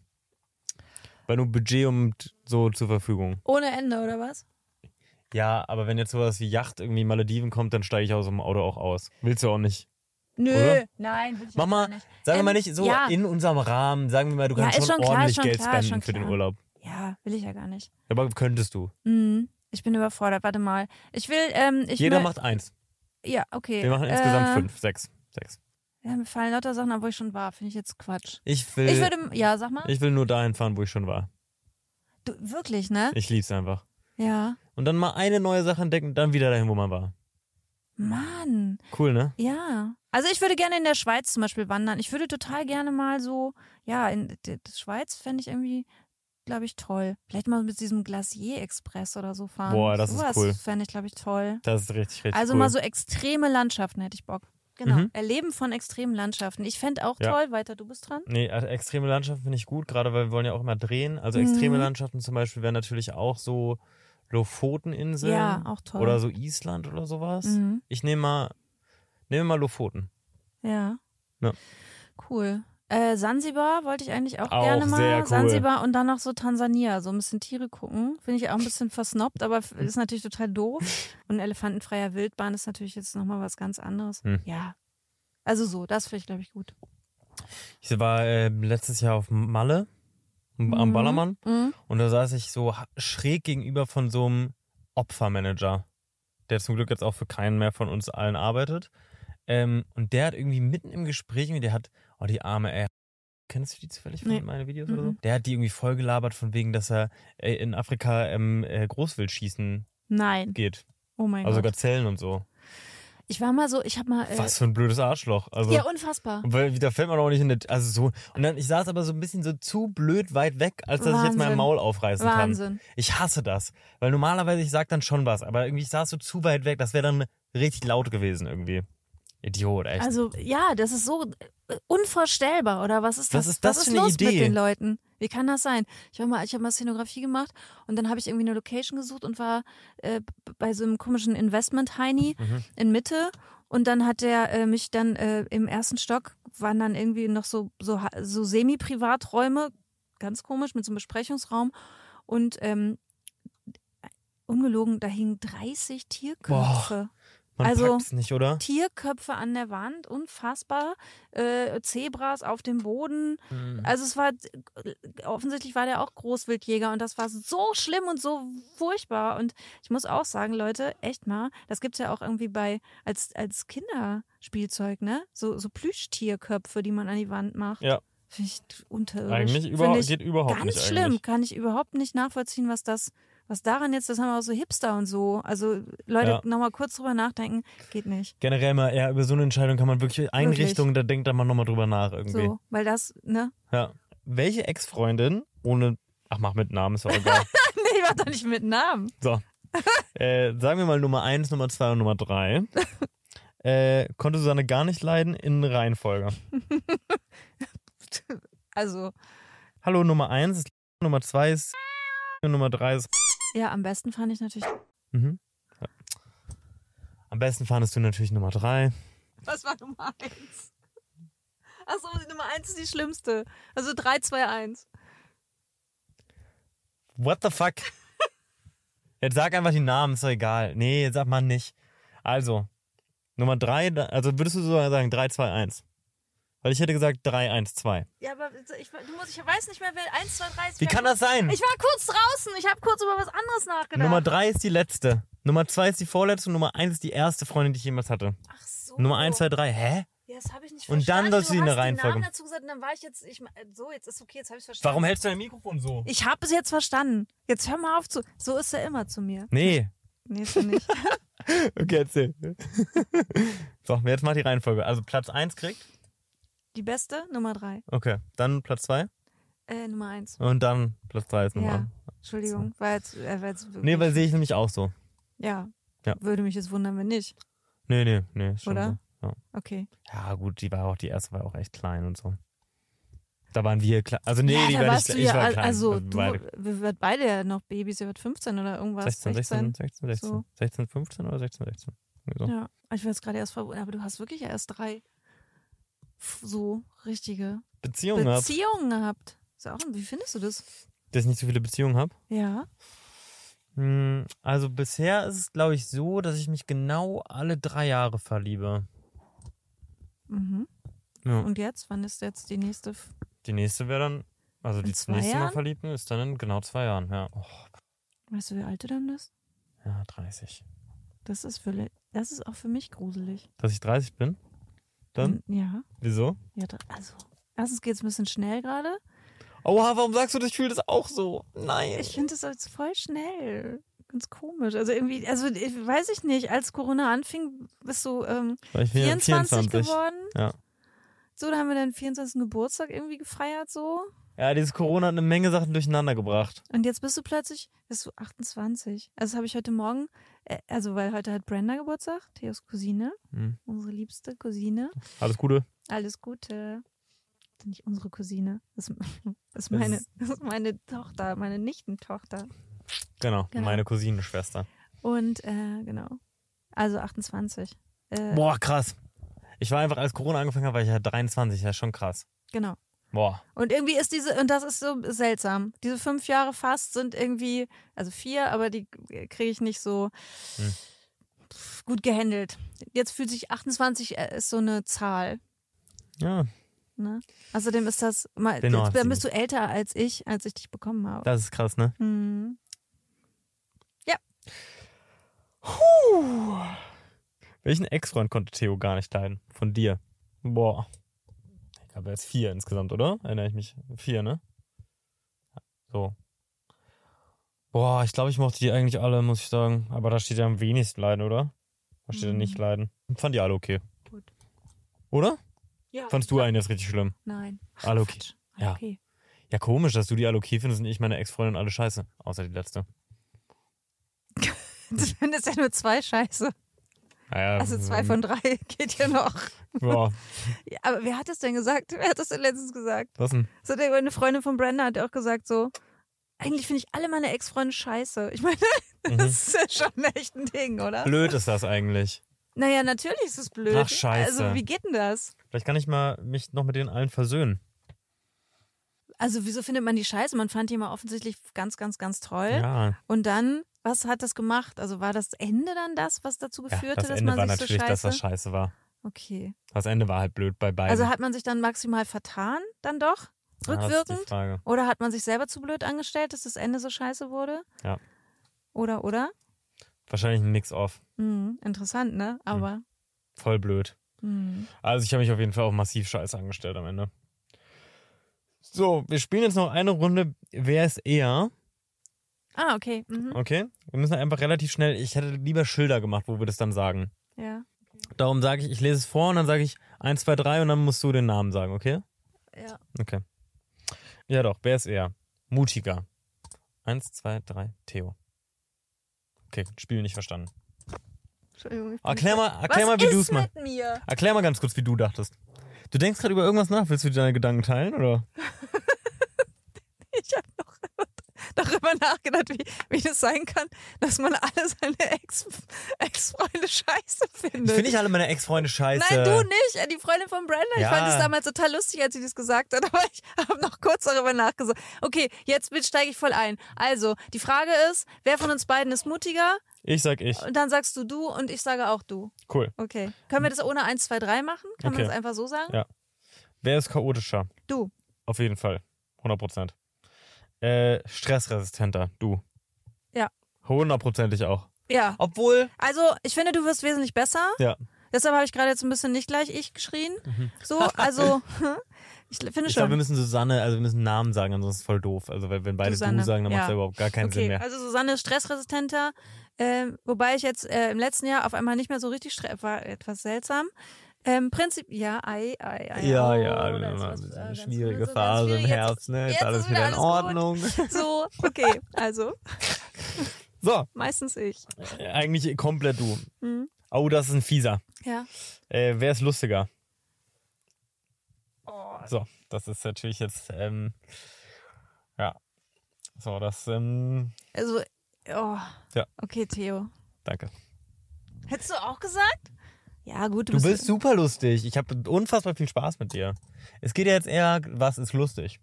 Weil nur Budget und so zur Verfügung. ohne Ende, oder was? Ja, aber wenn jetzt sowas wie Yacht irgendwie Malediven kommt, dann steige ich aus dem Auto auch aus. Willst du auch nicht? Nö, Oder? nein, will ich Mach auch mal, gar nicht. sagen wir Ähm, mal nicht so ja. in unserem Rahmen, sagen wir mal, du Ja, kannst schon, schon klar, ordentlich schon Geld klar, spenden für den klar. Urlaub. Ja, will ich ja gar nicht. Aber könntest du. Mhm. Ich bin überfordert. Warte mal. Ich will, ähm, ich Jeder will, macht eins. Ja, okay. Wir machen insgesamt Äh, fünf, sechs, sechs. Ja, mir fallen lauter Sachen an, wo ich schon war. Finde ich jetzt Quatsch. Ich will, Ich würde, ja, sag mal. ich will nur dahin fahren, wo ich schon war. Du, wirklich, ne? Ich lieb's einfach. Ja. Und dann mal eine neue Sache entdecken dann wieder dahin, wo man war. Mann. Cool, ne? Ja. Also ich würde gerne in der Schweiz zum Beispiel wandern. Ich würde total gerne mal so, ja, in der Schweiz fände ich irgendwie, glaube ich, toll. Vielleicht mal mit diesem Glacier-Express oder so fahren. Boah, das ist Sowas cool. fände ich, glaube ich, toll. Das ist richtig, richtig also cool. mal so extreme Landschaften hätte ich Bock. Genau. Mhm. Erleben von extremen Landschaften. Ich fände auch Ja. toll, weiter, du bist dran. Nee, also extreme Landschaften finde ich gut, gerade weil wir wollen ja auch immer drehen. Also extreme Mhm. Landschaften zum Beispiel wären natürlich auch so Lofoteninseln. Ja, auch toll. Oder so Island oder sowas. Mhm. Ich nehme mal, nehme mal Lofoten. Ja. Ja. Cool. Äh, Sansibar wollte ich eigentlich auch, Auch gerne mal. cool. Sansibar und dann noch so Tansania, so ein bisschen Tiere gucken. Finde ich auch ein bisschen versnobbt, aber f- ist natürlich total doof. Und elefantenfreier Wildbahn ist natürlich jetzt nochmal was ganz anderes. Hm. Ja. Also so, das finde ich, glaube ich, gut. Ich war äh, letztes Jahr auf Malle am Mhm. Ballermann Mhm. und da saß ich so schräg gegenüber von so einem Opfermanager, der zum Glück jetzt auch für keinen mehr von uns allen arbeitet. Ähm, und der hat irgendwie mitten im Gespräch, der hat, oh die arme, ey, kennst du die zufällig von Nee. meinen Videos oder so? Mhm. Der hat die irgendwie voll gelabert von wegen, dass er äh, in Afrika ähm, äh, Großwildschießen Nein. geht. Oh mein Also Gott. Gazellen und so. Ich war mal so, ich habe mal. Äh, Was für ein blödes Arschloch. Also, Ja, unfassbar. weil da fällt man auch nicht in die, also so. Und dann, ich saß aber so ein bisschen so zu blöd weit weg, als dass ich jetzt mein Wahnsinn. Maul aufreißen kann. Wahnsinn. Ich hasse das. Weil normalerweise, ich sag dann schon was, aber irgendwie ich saß so zu weit weg, das wäre dann richtig laut gewesen irgendwie. Idiot, echt. Also ja, das ist so äh, unvorstellbar, oder was ist das? Was ist das was für ist eine los Idee? mit den Leuten? Wie kann das sein? Ich war mal, ich habe mal Szenografie gemacht und dann habe ich irgendwie eine Location gesucht und war äh, bei so einem komischen Investment Heini Mhm. in Mitte und dann hat der äh, mich dann äh, im ersten Stock waren dann irgendwie noch so so so semi-Privaträume, ganz komisch mit so einem Besprechungsraum und ähm, ungelogen, da hingen 30 Tierköpfe. Man also- nicht? Tierköpfe an der Wand, unfassbar. Äh, Zebras auf dem Boden. Mhm. Also es war offensichtlich war der auch Großwildjäger und das war so schlimm und so furchtbar. Und ich muss auch sagen, Leute, echt mal, das gibt's ja auch irgendwie bei als als Kinderspielzeug, ne? So so Plüschtierköpfe, die man an die Wand macht. Ja. Finde ich unterirdisch. Eigentlich überhaupt, ich geht überhaupt ganz nicht schlimm. eigentlich. Kann ich überhaupt nicht nachvollziehen, was das was daran jetzt, das haben wir auch so Hipster und so. Also Leute, Ja. nochmal kurz drüber nachdenken, geht nicht. Generell mal, ja, über so eine Entscheidung kann man wirklich Einrichtungen, da denkt dann man nochmal drüber nach irgendwie. So, weil das, ne? Ja. Welche Ex-Freundin ohne, ach mach mit Namen, ist auch egal. Nee, ich war doch nicht mit Namen. So. äh, sagen wir mal Nummer 1, Nummer 2 und Nummer 3. Äh, konnte Susanne gar nicht leiden in Reihenfolge. Also, Hallo, Nummer 1 ist Nummer 2 ist und Nummer 3 ist. Ja, am besten fand ich natürlich. Mhm. Ja. Am besten fandest du natürlich Nummer 3. Was war Nummer eins? Achso, die Nummer eins ist die schlimmste. Also 3, 2, 1. What the fuck? Jetzt sag einfach die Namen, ist doch egal. Nee, jetzt sag mal nicht. Also, Nummer 3, also würdest du so sagen 3, 2, 1? Weil ich hätte gesagt 3, 1, 2. Ja, aber ich, du musst, ich weiß nicht mehr, wer 1, 2, 3 ist. Wie kann das sein? Ich war kurz draußen. Ich habe kurz über was anderes nachgedacht. Nummer 3 ist die letzte. Nummer 2 ist die vorletzte und Nummer 1 ist die erste Freundin, die ich jemals hatte. Ach so. Nummer 1, 2, 3. Hä? Ja, das habe ich nicht Und dann verstanden. sollst du die in der Reihenfolge- Namen dazu gesagt und dann war ich jetzt. Ich, so, jetzt ist okay, jetzt habe ich verstanden. Warum hältst du dein Mikrofon so? Ich habe es jetzt verstanden. Jetzt hör mal auf zu. So ist er immer zu mir. Nee. Nee, ist er nicht. Okay, erzähl. so, jetzt mach die Reihenfolge. Also Platz 1 kriegt. Die beste, Nummer 3. Okay. Dann Platz 2. Äh, Nummer 1. Und dann Platz 3 ist Nummer Ja, Entschuldigung. War jetzt, äh, war jetzt Nee, weil sehe ich nämlich auch so. ja. Ja. Würde mich jetzt wundern, wenn nicht. Nee, nee, nee. Oder? So. Ja. Okay. ja, gut, die war auch, die erste war auch echt klein und so. Da waren wir klein. Also nee, ja, die war nicht klein. ja, Ich war klein. also Wir du, beide. wir wird beide ja noch Babys, ihr wird 15 oder irgendwas. 16, 16, 16, 16. So. 16, 15 oder 16, 16. Irgendwie so. Ja, ich war jetzt gerade erst verwundert, aber du hast wirklich erst drei so richtige Beziehungen gehabt. Beziehungen gehabt. Auch, wie findest du das? Dass ich nicht so viele Beziehungen habe. Ja. Hm, Also bisher ist es, glaube ich, so, dass ich mich genau alle drei Jahre verliebe. Mhm. Ja. Und jetzt? Wann ist jetzt die nächste? Die nächste wäre dann, also In die nächste Mal Jahren? verliebten ist dann in genau zwei Jahren, ja. Oh, Weißt du, wie alt du dann bist? ja, 30. Das ist für. Das ist auch für mich gruselig. Dass ich 30 bin? Dann? Ja. Wieso? ja also, erstens geht es ein bisschen schnell gerade. Oha, warum sagst du das? Ich fühle das auch so. Nein. Ich finde es jetzt voll schnell. Ganz komisch. Also irgendwie, also ich, weiß ich nicht, als Corona anfing, bist du ähm, Weil ich bin ja 24, geworden. Ja. So, da haben wir deinen 24. Geburtstag irgendwie gefeiert so. Ja, dieses Corona hat eine Menge Sachen durcheinander gebracht. Und jetzt bist du plötzlich, bist du 28. Also habe ich heute Morgen, äh, also weil heute hat Brenda Geburtstag, Theos Cousine, Hm. unsere liebste Cousine. Alles Gute. Alles Gute. Das ist Nicht unsere Cousine. Das ist, das ist, meine, das ist meine Tochter, meine Nichtentochter. Genau, Genau. meine Cousinenschwester. Und äh, genau. Also 28. Äh, Boah, krass. Ich war einfach, als Corona angefangen hat, war ich ja 23. Das ist schon krass. Genau. Boah. Und irgendwie ist diese, und das ist so seltsam. Diese fünf Jahre fast sind irgendwie, also vier, aber die kriege ich nicht so Hm. gut gehandelt. Jetzt fühlt sich 28 äh, ist so eine Zahl. Ja, Ne? Außerdem ist das mal, jetzt, dann bist du älter als ich, als ich dich bekommen habe. das ist krass, ne? Hm. Welchen Ex-Freund konnte Theo gar nicht leiden? Von dir? Boah. Ich glaube, er ist vier insgesamt, oder? Erinnere ich mich. Vier, ne? So. Boah, ich glaube, ich mochte die eigentlich alle, muss ich sagen. Aber da steht ja am wenigsten leiden, oder? Da steht ja Mhm. nicht leiden. Fand die alle okay. Gut. Oder? Ja. Fandst du einen jetzt richtig schlimm? Nein. Alle okay. Quatsch. Ja. Okay. Ja, komisch, dass du die alle okay findest und ich meine Ex-Freundin alle scheiße. Außer die letzte. Du findest ja nur zwei Scheiße. Naja, Also zwei von drei geht ja noch. Boah, Ja, aber wer hat das denn gesagt? Wer hat das denn letztens gesagt? was denn? So, eine Freundin von Brenda hat auch gesagt so, eigentlich finde ich alle meine Ex-Freunde scheiße. Ich meine, Mhm. das ist ja schon echt ein Ding, oder? Blöd ist das eigentlich. Naja, natürlich ist es blöd. Ach, scheiße. Also, wie geht denn das? Vielleicht kann ich mal mich noch mit denen allen versöhnen. Also, wieso findet man die scheiße? Man fand die mal offensichtlich ganz, ganz, ganz toll. Ja, Und dann, was hat das gemacht? Also, war das Ende dann das, was dazu ja geführt das hat, dass Ende man war sich natürlich, so dass scheiße... das scheiße war. okay. Das Ende war halt blöd bei beiden. Also, hat man sich dann maximal vertan, dann doch? Ja, Rückwirkend? Frage. Oder hat man sich selber zu blöd angestellt, dass das Ende so scheiße wurde? Ja. Oder, oder? Wahrscheinlich ein Mix-Off. Hm, interessant, ne? Aber. Voll blöd. Hm. Also ich habe mich auf jeden Fall auch massiv scheiße angestellt am Ende. So, wir spielen jetzt noch eine Runde. Wer ist eher? Ah, okay. Mhm. Okay. Wir müssen einfach relativ schnell. Ich hätte lieber Schilder gemacht, wo wir das dann sagen. Ja. Darum sage ich, ich lese es vor und dann sage ich 1, 2, 3 und dann musst du den Namen sagen, okay? Ja. Okay. Ja doch, wer ist eher? Mutiger. 1, 2, 3, Theo. Okay, Spiel nicht verstanden. Entschuldigung. Erklär mal, erklär Was mal, wie du es mir? Erklär mal ganz kurz, wie du dachtest. Du denkst gerade über irgendwas nach. Willst du deine Gedanken teilen, oder? Ich noch darüber nachgedacht, wie, wie das sein kann, dass man alle seine Ex- Ex-Freunde scheiße findet. Ich finde nicht alle meine Ex-Freunde scheiße. Nein, du nicht. Die Freundin von Brenda. Ich Ja. fand es damals total lustig, als sie das gesagt hat, aber ich habe noch kurz darüber nachgedacht. Okay, jetzt steige ich voll ein. Also, die Frage ist, wer von uns beiden ist mutiger? Ich sag ich. Und dann sagst du du und ich sage auch du. Cool. Okay. Können wir das ohne 1, 2, 3 machen? Kann Okay. man das einfach so sagen? Ja. Wer ist chaotischer? Du. Auf jeden Fall. 100 Prozent. Äh, stressresistenter. Du. Ja. Hundertprozentig auch. Ja. Obwohl. Also, ich finde, du wirst wesentlich besser. Ja. Deshalb habe ich gerade jetzt ein bisschen nicht gleich ich geschrien. So, also, ich finde Mhm. Ich schon. glaube, wir müssen Susanne, also wir müssen Namen sagen, ansonsten ist es voll doof. Also weil wenn beide Susanne, du sagen, dann macht es ja. ja überhaupt gar keinen Sinn Okay, mehr. also Susanne ist stressresistenter, ähm, wobei ich jetzt äh, im letzten Jahr auf einmal nicht mehr so richtig stress war etwas seltsam. Ähm, Prinzip, ja, ei, ei, ei. ja, oh, ja, ist ein was, eine schwierige so Phase im schwierig. Herbst, ne? Ist jetzt alles wieder in alles gut. Ordnung. So, okay, also So, meistens ich. äh, eigentlich komplett du. Mhm. Oh, das ist ein fieser. Ja. Äh, wer ist lustiger? Oh, So, das ist natürlich jetzt, ähm, ja. So, das, ähm, also, oh. Ja. Okay, Theo. danke. Hättest du auch gesagt? Ja, gut, du, Du bist super lustig. Ich habe unfassbar viel Spaß mit dir. Es geht ja jetzt eher, was ist lustig?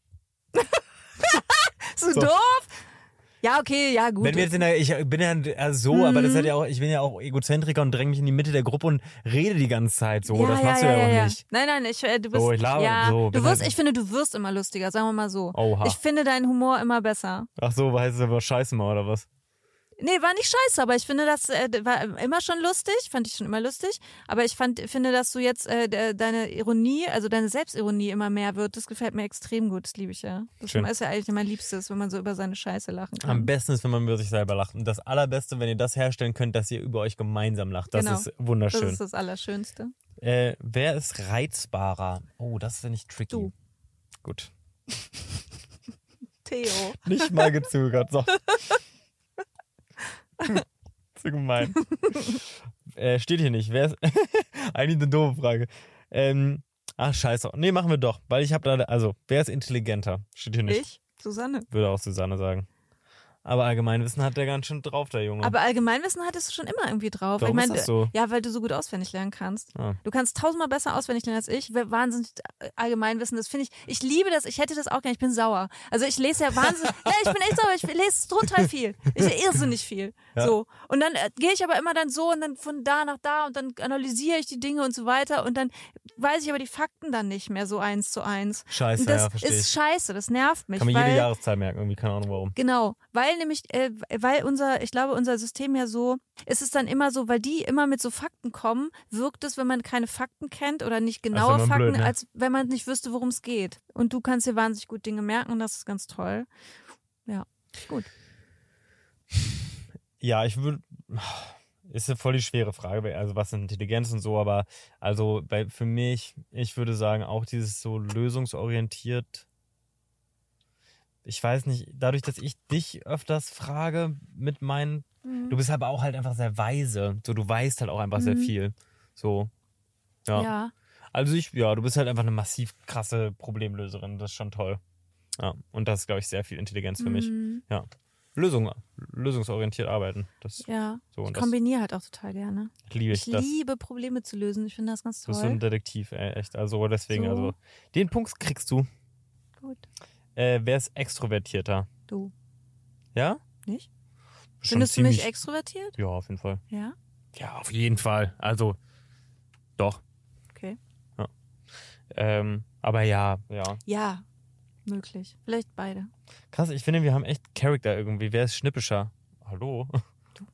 so, so. doof. Ja, okay, ja, gut. Wenn wir jetzt in der, ich bin ja also so, aber das hat ja auch, ich bin ja auch Egozentriker und dränge mich in die Mitte der Gruppe und rede die ganze Zeit so. das machst du ja, auch nicht. Nein, nein, ich, äh, du bist. So, ich laber ja, so, du wirst, halt- ich finde, du wirst immer lustiger, sagen wir mal so. Oha. Ich finde deinen Humor immer besser. Ach so, heißt es aber Scheiße mal oder was? Nee, war nicht scheiße, aber ich finde, das äh, war immer schon lustig, fand ich schon immer lustig. Aber ich fand, finde, dass du jetzt äh, de- deine Ironie, also deine Selbstironie immer mehr wird. Das gefällt mir extrem gut, das liebe ich ja. Das Schön. ist ja eigentlich mein Liebstes, wenn man so über seine Scheiße lachen kann. Am besten ist, wenn man über sich selber lacht. Und das Allerbeste, wenn ihr das herstellen könnt, dass ihr über euch gemeinsam lacht. Das Genau. ist das wunderschön. ist das Allerschönste. Äh, wer ist reizbarer? Oh, das finde ich tricky. Du. Gut. Theo. Nicht mal gezögert. So. Zu gemein. äh, steht hier nicht. Wer ist. Eigentlich eine doofe Frage. Ähm, ach, scheiße. Nee, machen wir doch. Weil ich habe da. Also, wer ist intelligenter? Steht hier nicht. Ich? Susanne. Würde auch Susanne sagen. Aber Allgemeinwissen hat der ganz schön drauf, der Junge. Aber Allgemeinwissen hattest du schon immer irgendwie drauf. Warum ich meine, ist das so? ja, weil du so gut auswendig lernen kannst. Ah. Du kannst tausendmal besser auswendig lernen als ich. Wahnsinnig äh, Allgemeinwissen, das finde ich. Ich liebe das. Ich hätte das auch gerne. Ich bin sauer. Also ich lese ja wahnsinnig. ja, ich bin echt sauer. Ich lese total viel. Ich lese irrsinnig viel. Ja. So und dann äh, gehe ich aber immer dann so und dann von da nach da und dann analysiere ich die Dinge und so weiter und dann weiß ich aber die Fakten dann nicht mehr so eins zu eins. Scheiße, Und das ja, verstehe ist ich. scheiße. Das nervt mich. Kann man jede Jahreszahl merken, irgendwie, keine Ahnung warum. Genau, weil nämlich, äh, weil unser, ich glaube, unser System ja so, ist es dann immer so, weil die immer mit so Fakten kommen, wirkt es, wenn man keine Fakten kennt oder nicht genaue man Fakten, blöd, ne? als wenn man nicht wüsste, worum es geht. Und du kannst dir wahnsinnig gut Dinge merken und das ist ganz toll. Ja, gut. Ja, ich würde. Ist ja voll die schwere Frage, weil- also was ist Intelligenz und so, aber also bei, für mich, ich würde sagen, auch dieses so lösungsorientiert. Ich weiß nicht, dadurch, dass ich dich öfters frage mit meinen. Du bist aber auch halt einfach sehr weise. So, du weißt halt auch einfach sehr Mhm. viel. So. Ja. Ja. Also ich, ja, du bist halt einfach eine massiv krasse Problemlöserin. Das ist schon toll. Ja. Und das ist, glaube ich, sehr viel Intelligenz für mich. Mhm. Lösung, lösungsorientiert arbeiten. Das Ja. so Ich und das kombiniere halt auch total gerne. liebe ich. Ich das. liebe Probleme zu lösen. Ich finde das ganz Du bist so ein toll. Detektiv, ey, echt. Also deswegen, So. also den Punkt kriegst du. Gut. Äh, wer ist extrovertierter? Du. Ja? Nicht? Schon Findest du mich ziemlich- extrovertiert? Ja, auf jeden Fall. Ja. Ja, auf jeden Fall. Also, doch. Okay. Ähm, aber ja, ja. Ja. Möglich. Vielleicht beide. Krass, ich finde, wir haben echt Charakter irgendwie. Wer ist schnippischer? Hallo?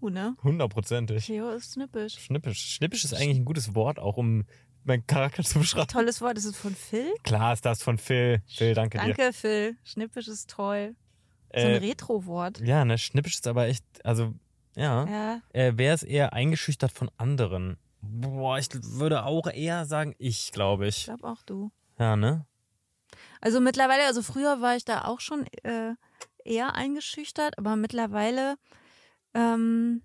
Du, ne? Hundertprozentig. Theo ist snippisch. Schnippisch. Schnippisch ist eigentlich ein gutes Wort, auch um meinen Charakter zu beschreiben. Tolles Wort. Ist es von Phil? Klar ist das von Phil. Phil, danke, dir. Danke, Phil. Schnippisch ist toll. So ein Äh, Retro-Wort. ja, ne, schnippisch ist aber echt, also, ja. Ja. Äh, wer ist eher eingeschüchtert von anderen? Boah, ich würde auch eher sagen, ich, glaube Ich ich. glaube auch du. Ja, ne? Also mittlerweile, also früher war ich da auch schon äh, eher eingeschüchtert, aber mittlerweile, ähm,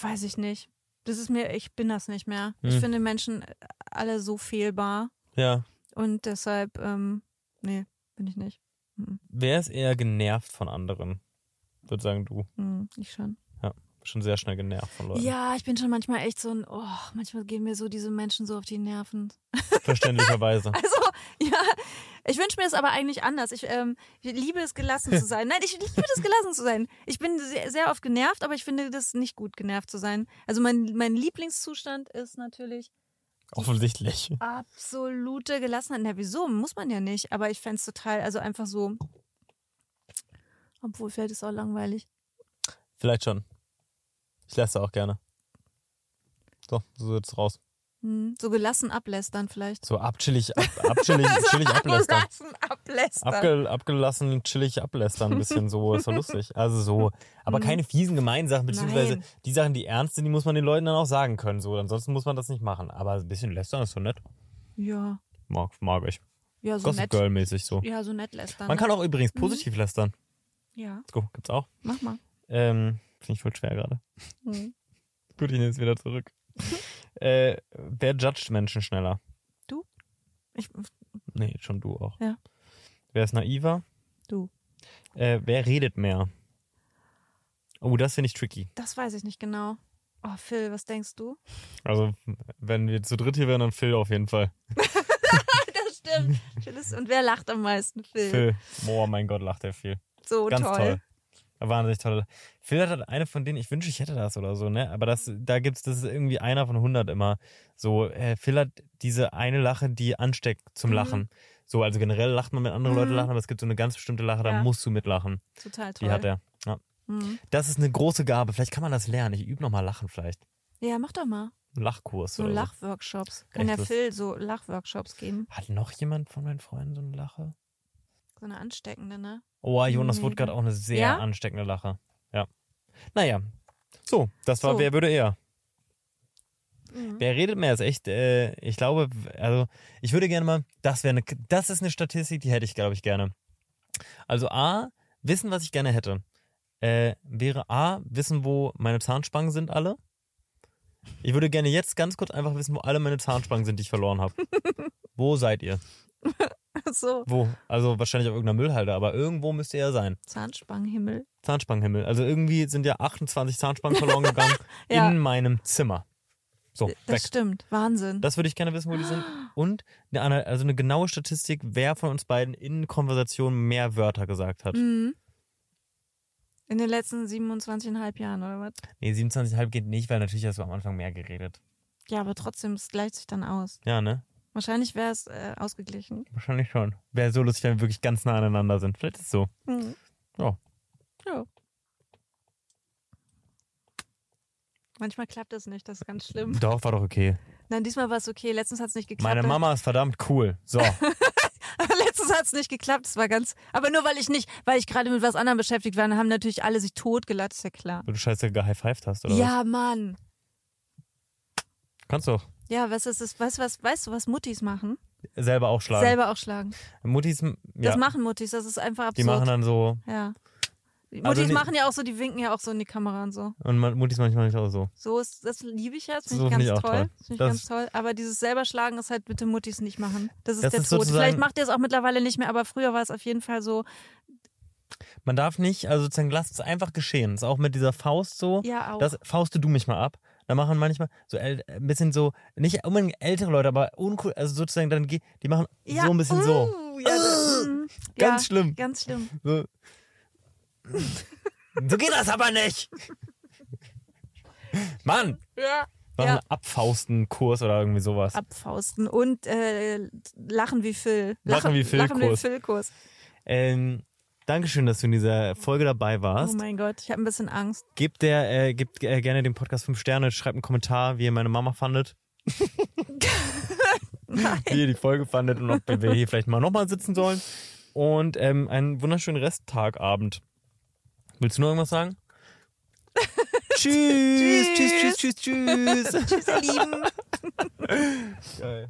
weiß ich nicht. Das ist mir, ich bin das nicht mehr. Ich Hm. finde Menschen alle so fehlbar Ja. und deshalb, ähm, nee, bin ich nicht. Wer ist eher genervt von anderen? Würde sagen, du. Hm, ich schon. Schon sehr schnell genervt von Leuten. Ja, ich bin schon manchmal echt so ein, oh, manchmal gehen mir so diese Menschen so auf die Nerven. Verständlicherweise. Also, ja, ich wünsche mir das aber eigentlich anders. Ich, ähm, ich liebe es, gelassen zu sein. Nein, ich liebe es, gelassen zu sein. Ich bin sehr, sehr oft genervt, aber ich finde das nicht gut, genervt zu sein. Also mein, mein Lieblingszustand ist natürlich Offensichtlich. absolute Gelassenheit. Na, wieso? Muss man ja nicht. Aber ich fände es total, also einfach so, obwohl vielleicht ist es auch langweilig. Vielleicht schon. Ich lasse auch gerne. So, so jetzt raus. Hm, so gelassen ablästern vielleicht. So abchillig, ab, abchillig, chillig ablästern. Ablästern. Abge, abgelassen, chillig ablästern, ein bisschen so, ist doch lustig. Also so, aber Mhm. keine fiesen gemeinen Sachen, beziehungsweise Nein. die Sachen, die ernst sind, die muss man den Leuten dann auch sagen können. So, ansonsten muss man das nicht machen. Aber ein bisschen lästern ist so nett. ja, Mag, mag ich. ja, so Gossip nett. Girl-mäßig so. Ja, so nett lästern. Man kann auch übrigens Mhm. positiv lästern. Ja, Let's go, gibt's auch. mach mal. Ähm, Finde ich voll schwer gerade. Hm. Gut, ich nehme es wieder zurück. äh, wer judgt Menschen schneller? Ich, Nee, schon du auch. Ja. Wer ist naiver? Du. Äh, wer redet mehr? Oh, das finde ich tricky. das weiß ich nicht genau. Oh, Phil, was denkst du? Also, wenn wir zu dritt hier wären, dann Phil auf jeden Fall. das stimmt. Phil ist, und wer lacht am meisten? Phil. Phil. Oh mein Gott, lacht er viel. So Ganz toll. toll. Wahnsinnig toll. Phil hat halt eine von denen, ich wünsche, ich hätte das oder so, ne? Aber das, da gibt's, das ist irgendwie einer von 100 immer. So, äh, Phil hat diese eine Lache, die ansteckt zum Mhm. Lachen. So, also generell lacht man, wenn andere Mhm. Leute lachen, aber es gibt so eine ganz bestimmte Lache, da Ja. musst du mitlachen. Total toll. Die hat er. Ja. Mhm. Das ist eine große Gabe. Vielleicht kann man das lernen. Ich übe nochmal Lachen vielleicht. Ja, mach doch mal. Lachkurs So Lachworkshops. Kann Echt der? Phil so Lachworkshops geben. Hat noch jemand von meinen Freunden so eine Lache? So eine ansteckende, ne? Oh, Jonas Nee, Woodgard auch eine sehr Ja? ansteckende Lache. Ja. Naja. So, das war So. Wer würde eher? Mhm. Wer redet mehr ist echt, äh, ich glaube, also ich würde gerne mal, das wäre eine, das ist eine Statistik, die hätte ich, glaube ich, gerne. Also A, wissen, was ich gerne hätte. Äh, wäre A, wissen, wo meine Zahnspangen sind alle. Ich würde gerne jetzt ganz kurz einfach wissen, wo alle meine Zahnspangen sind, die ich verloren habe. wo seid ihr? so. Wo? Also wahrscheinlich auf irgendeiner Müllhalde, aber irgendwo müsst ihr ja sein. Zahnspangenhimmel. Zahnspangenhimmel. Also irgendwie sind ja 28 Zahnspangen verloren gegangen Ja. in meinem Zimmer. So, weg. Das stimmt. Wahnsinn. Das würde ich gerne wissen, wo die sind. Und eine, also eine genaue Statistik, wer von uns beiden in Konversationen mehr Wörter gesagt hat. Mhm. In den letzten 27,5 Jahren, oder was? Nee, 27,5 geht nicht, weil natürlich hast du am Anfang mehr geredet. Ja, aber trotzdem, es gleicht sich dann aus. Ja, ne? Wahrscheinlich wäre es äh, ausgeglichen. Wahrscheinlich schon. Wäre so lustig, wenn wir wirklich ganz nah aneinander sind. Vielleicht ist es so. Mhm. Ja. Ja. Manchmal klappt das nicht, das ist ganz schlimm. Doch, war doch okay. Nein, diesmal war es okay. Letztens hat es nicht geklappt. Meine Mama ist verdammt cool. So. Letztens hat es nicht geklappt, das war ganz. Aber nur weil ich nicht, weil ich gerade mit was anderem beschäftigt war, dann haben natürlich alle sich totgelacht, ist ja klar. Weil du scheiße gehighfived hast, oder Ja, Mann. was? Kannst doch. Ja, was ist das? Weißt du, was, weißt du, was Muttis machen? Selber auch schlagen. Selber auch schlagen. Muttis, ja, Das machen Muttis, das ist einfach absurd. die machen dann so. ja. Also Muttis nicht- machen ja auch so, die winken ja auch so in die Kamera und so. Und Muttis manchmal nicht auch so. So ist, das liebe ich jetzt, So finde ich ganz ich auch toll. toll. Das finde ich Das- ganz toll. Aber dieses selber schlagen ist halt bitte Muttis nicht machen. Das ist Das der ist Tod. Vielleicht macht ihr es auch mittlerweile nicht mehr, aber früher war es auf jeden Fall so. Man darf nicht, also sozusagen, lasst es einfach geschehen. Das ist auch mit dieser Faust so. Ja, auch. Das fauste du mich mal ab. Da machen manchmal so äl- ein bisschen so, nicht unbedingt ältere Leute, aber uncool, also sozusagen dann, die machen ja. so ein bisschen so. uh, Ja, das, mm, Ganz ja, schlimm. Ganz schlimm. So. so geht das aber nicht. Mann, Ja. machen Ja. einen Abfausten-Kurs oder irgendwie sowas. Abfausten und äh, Lachen wie Phil. Lachen wie Phil Lachen wie Kurs. Phil. Ähm, Dankeschön, dass du in dieser Folge dabei Oh warst. mein Gott, ich habe ein bisschen Angst. Gebt, der, äh, gebt äh, gerne dem Podcast 5 Sterne, schreibt einen Kommentar, wie ihr meine Mama fandet. wie ihr die Folge fandet und ob wir hier vielleicht mal nochmal sitzen sollen. Und ähm, einen wunderschönen Resttagabend. Willst du noch irgendwas sagen? tschüss, tschüss, tschüss, tschüss, tschüss. Tschüss, ihr Lieben. Geil.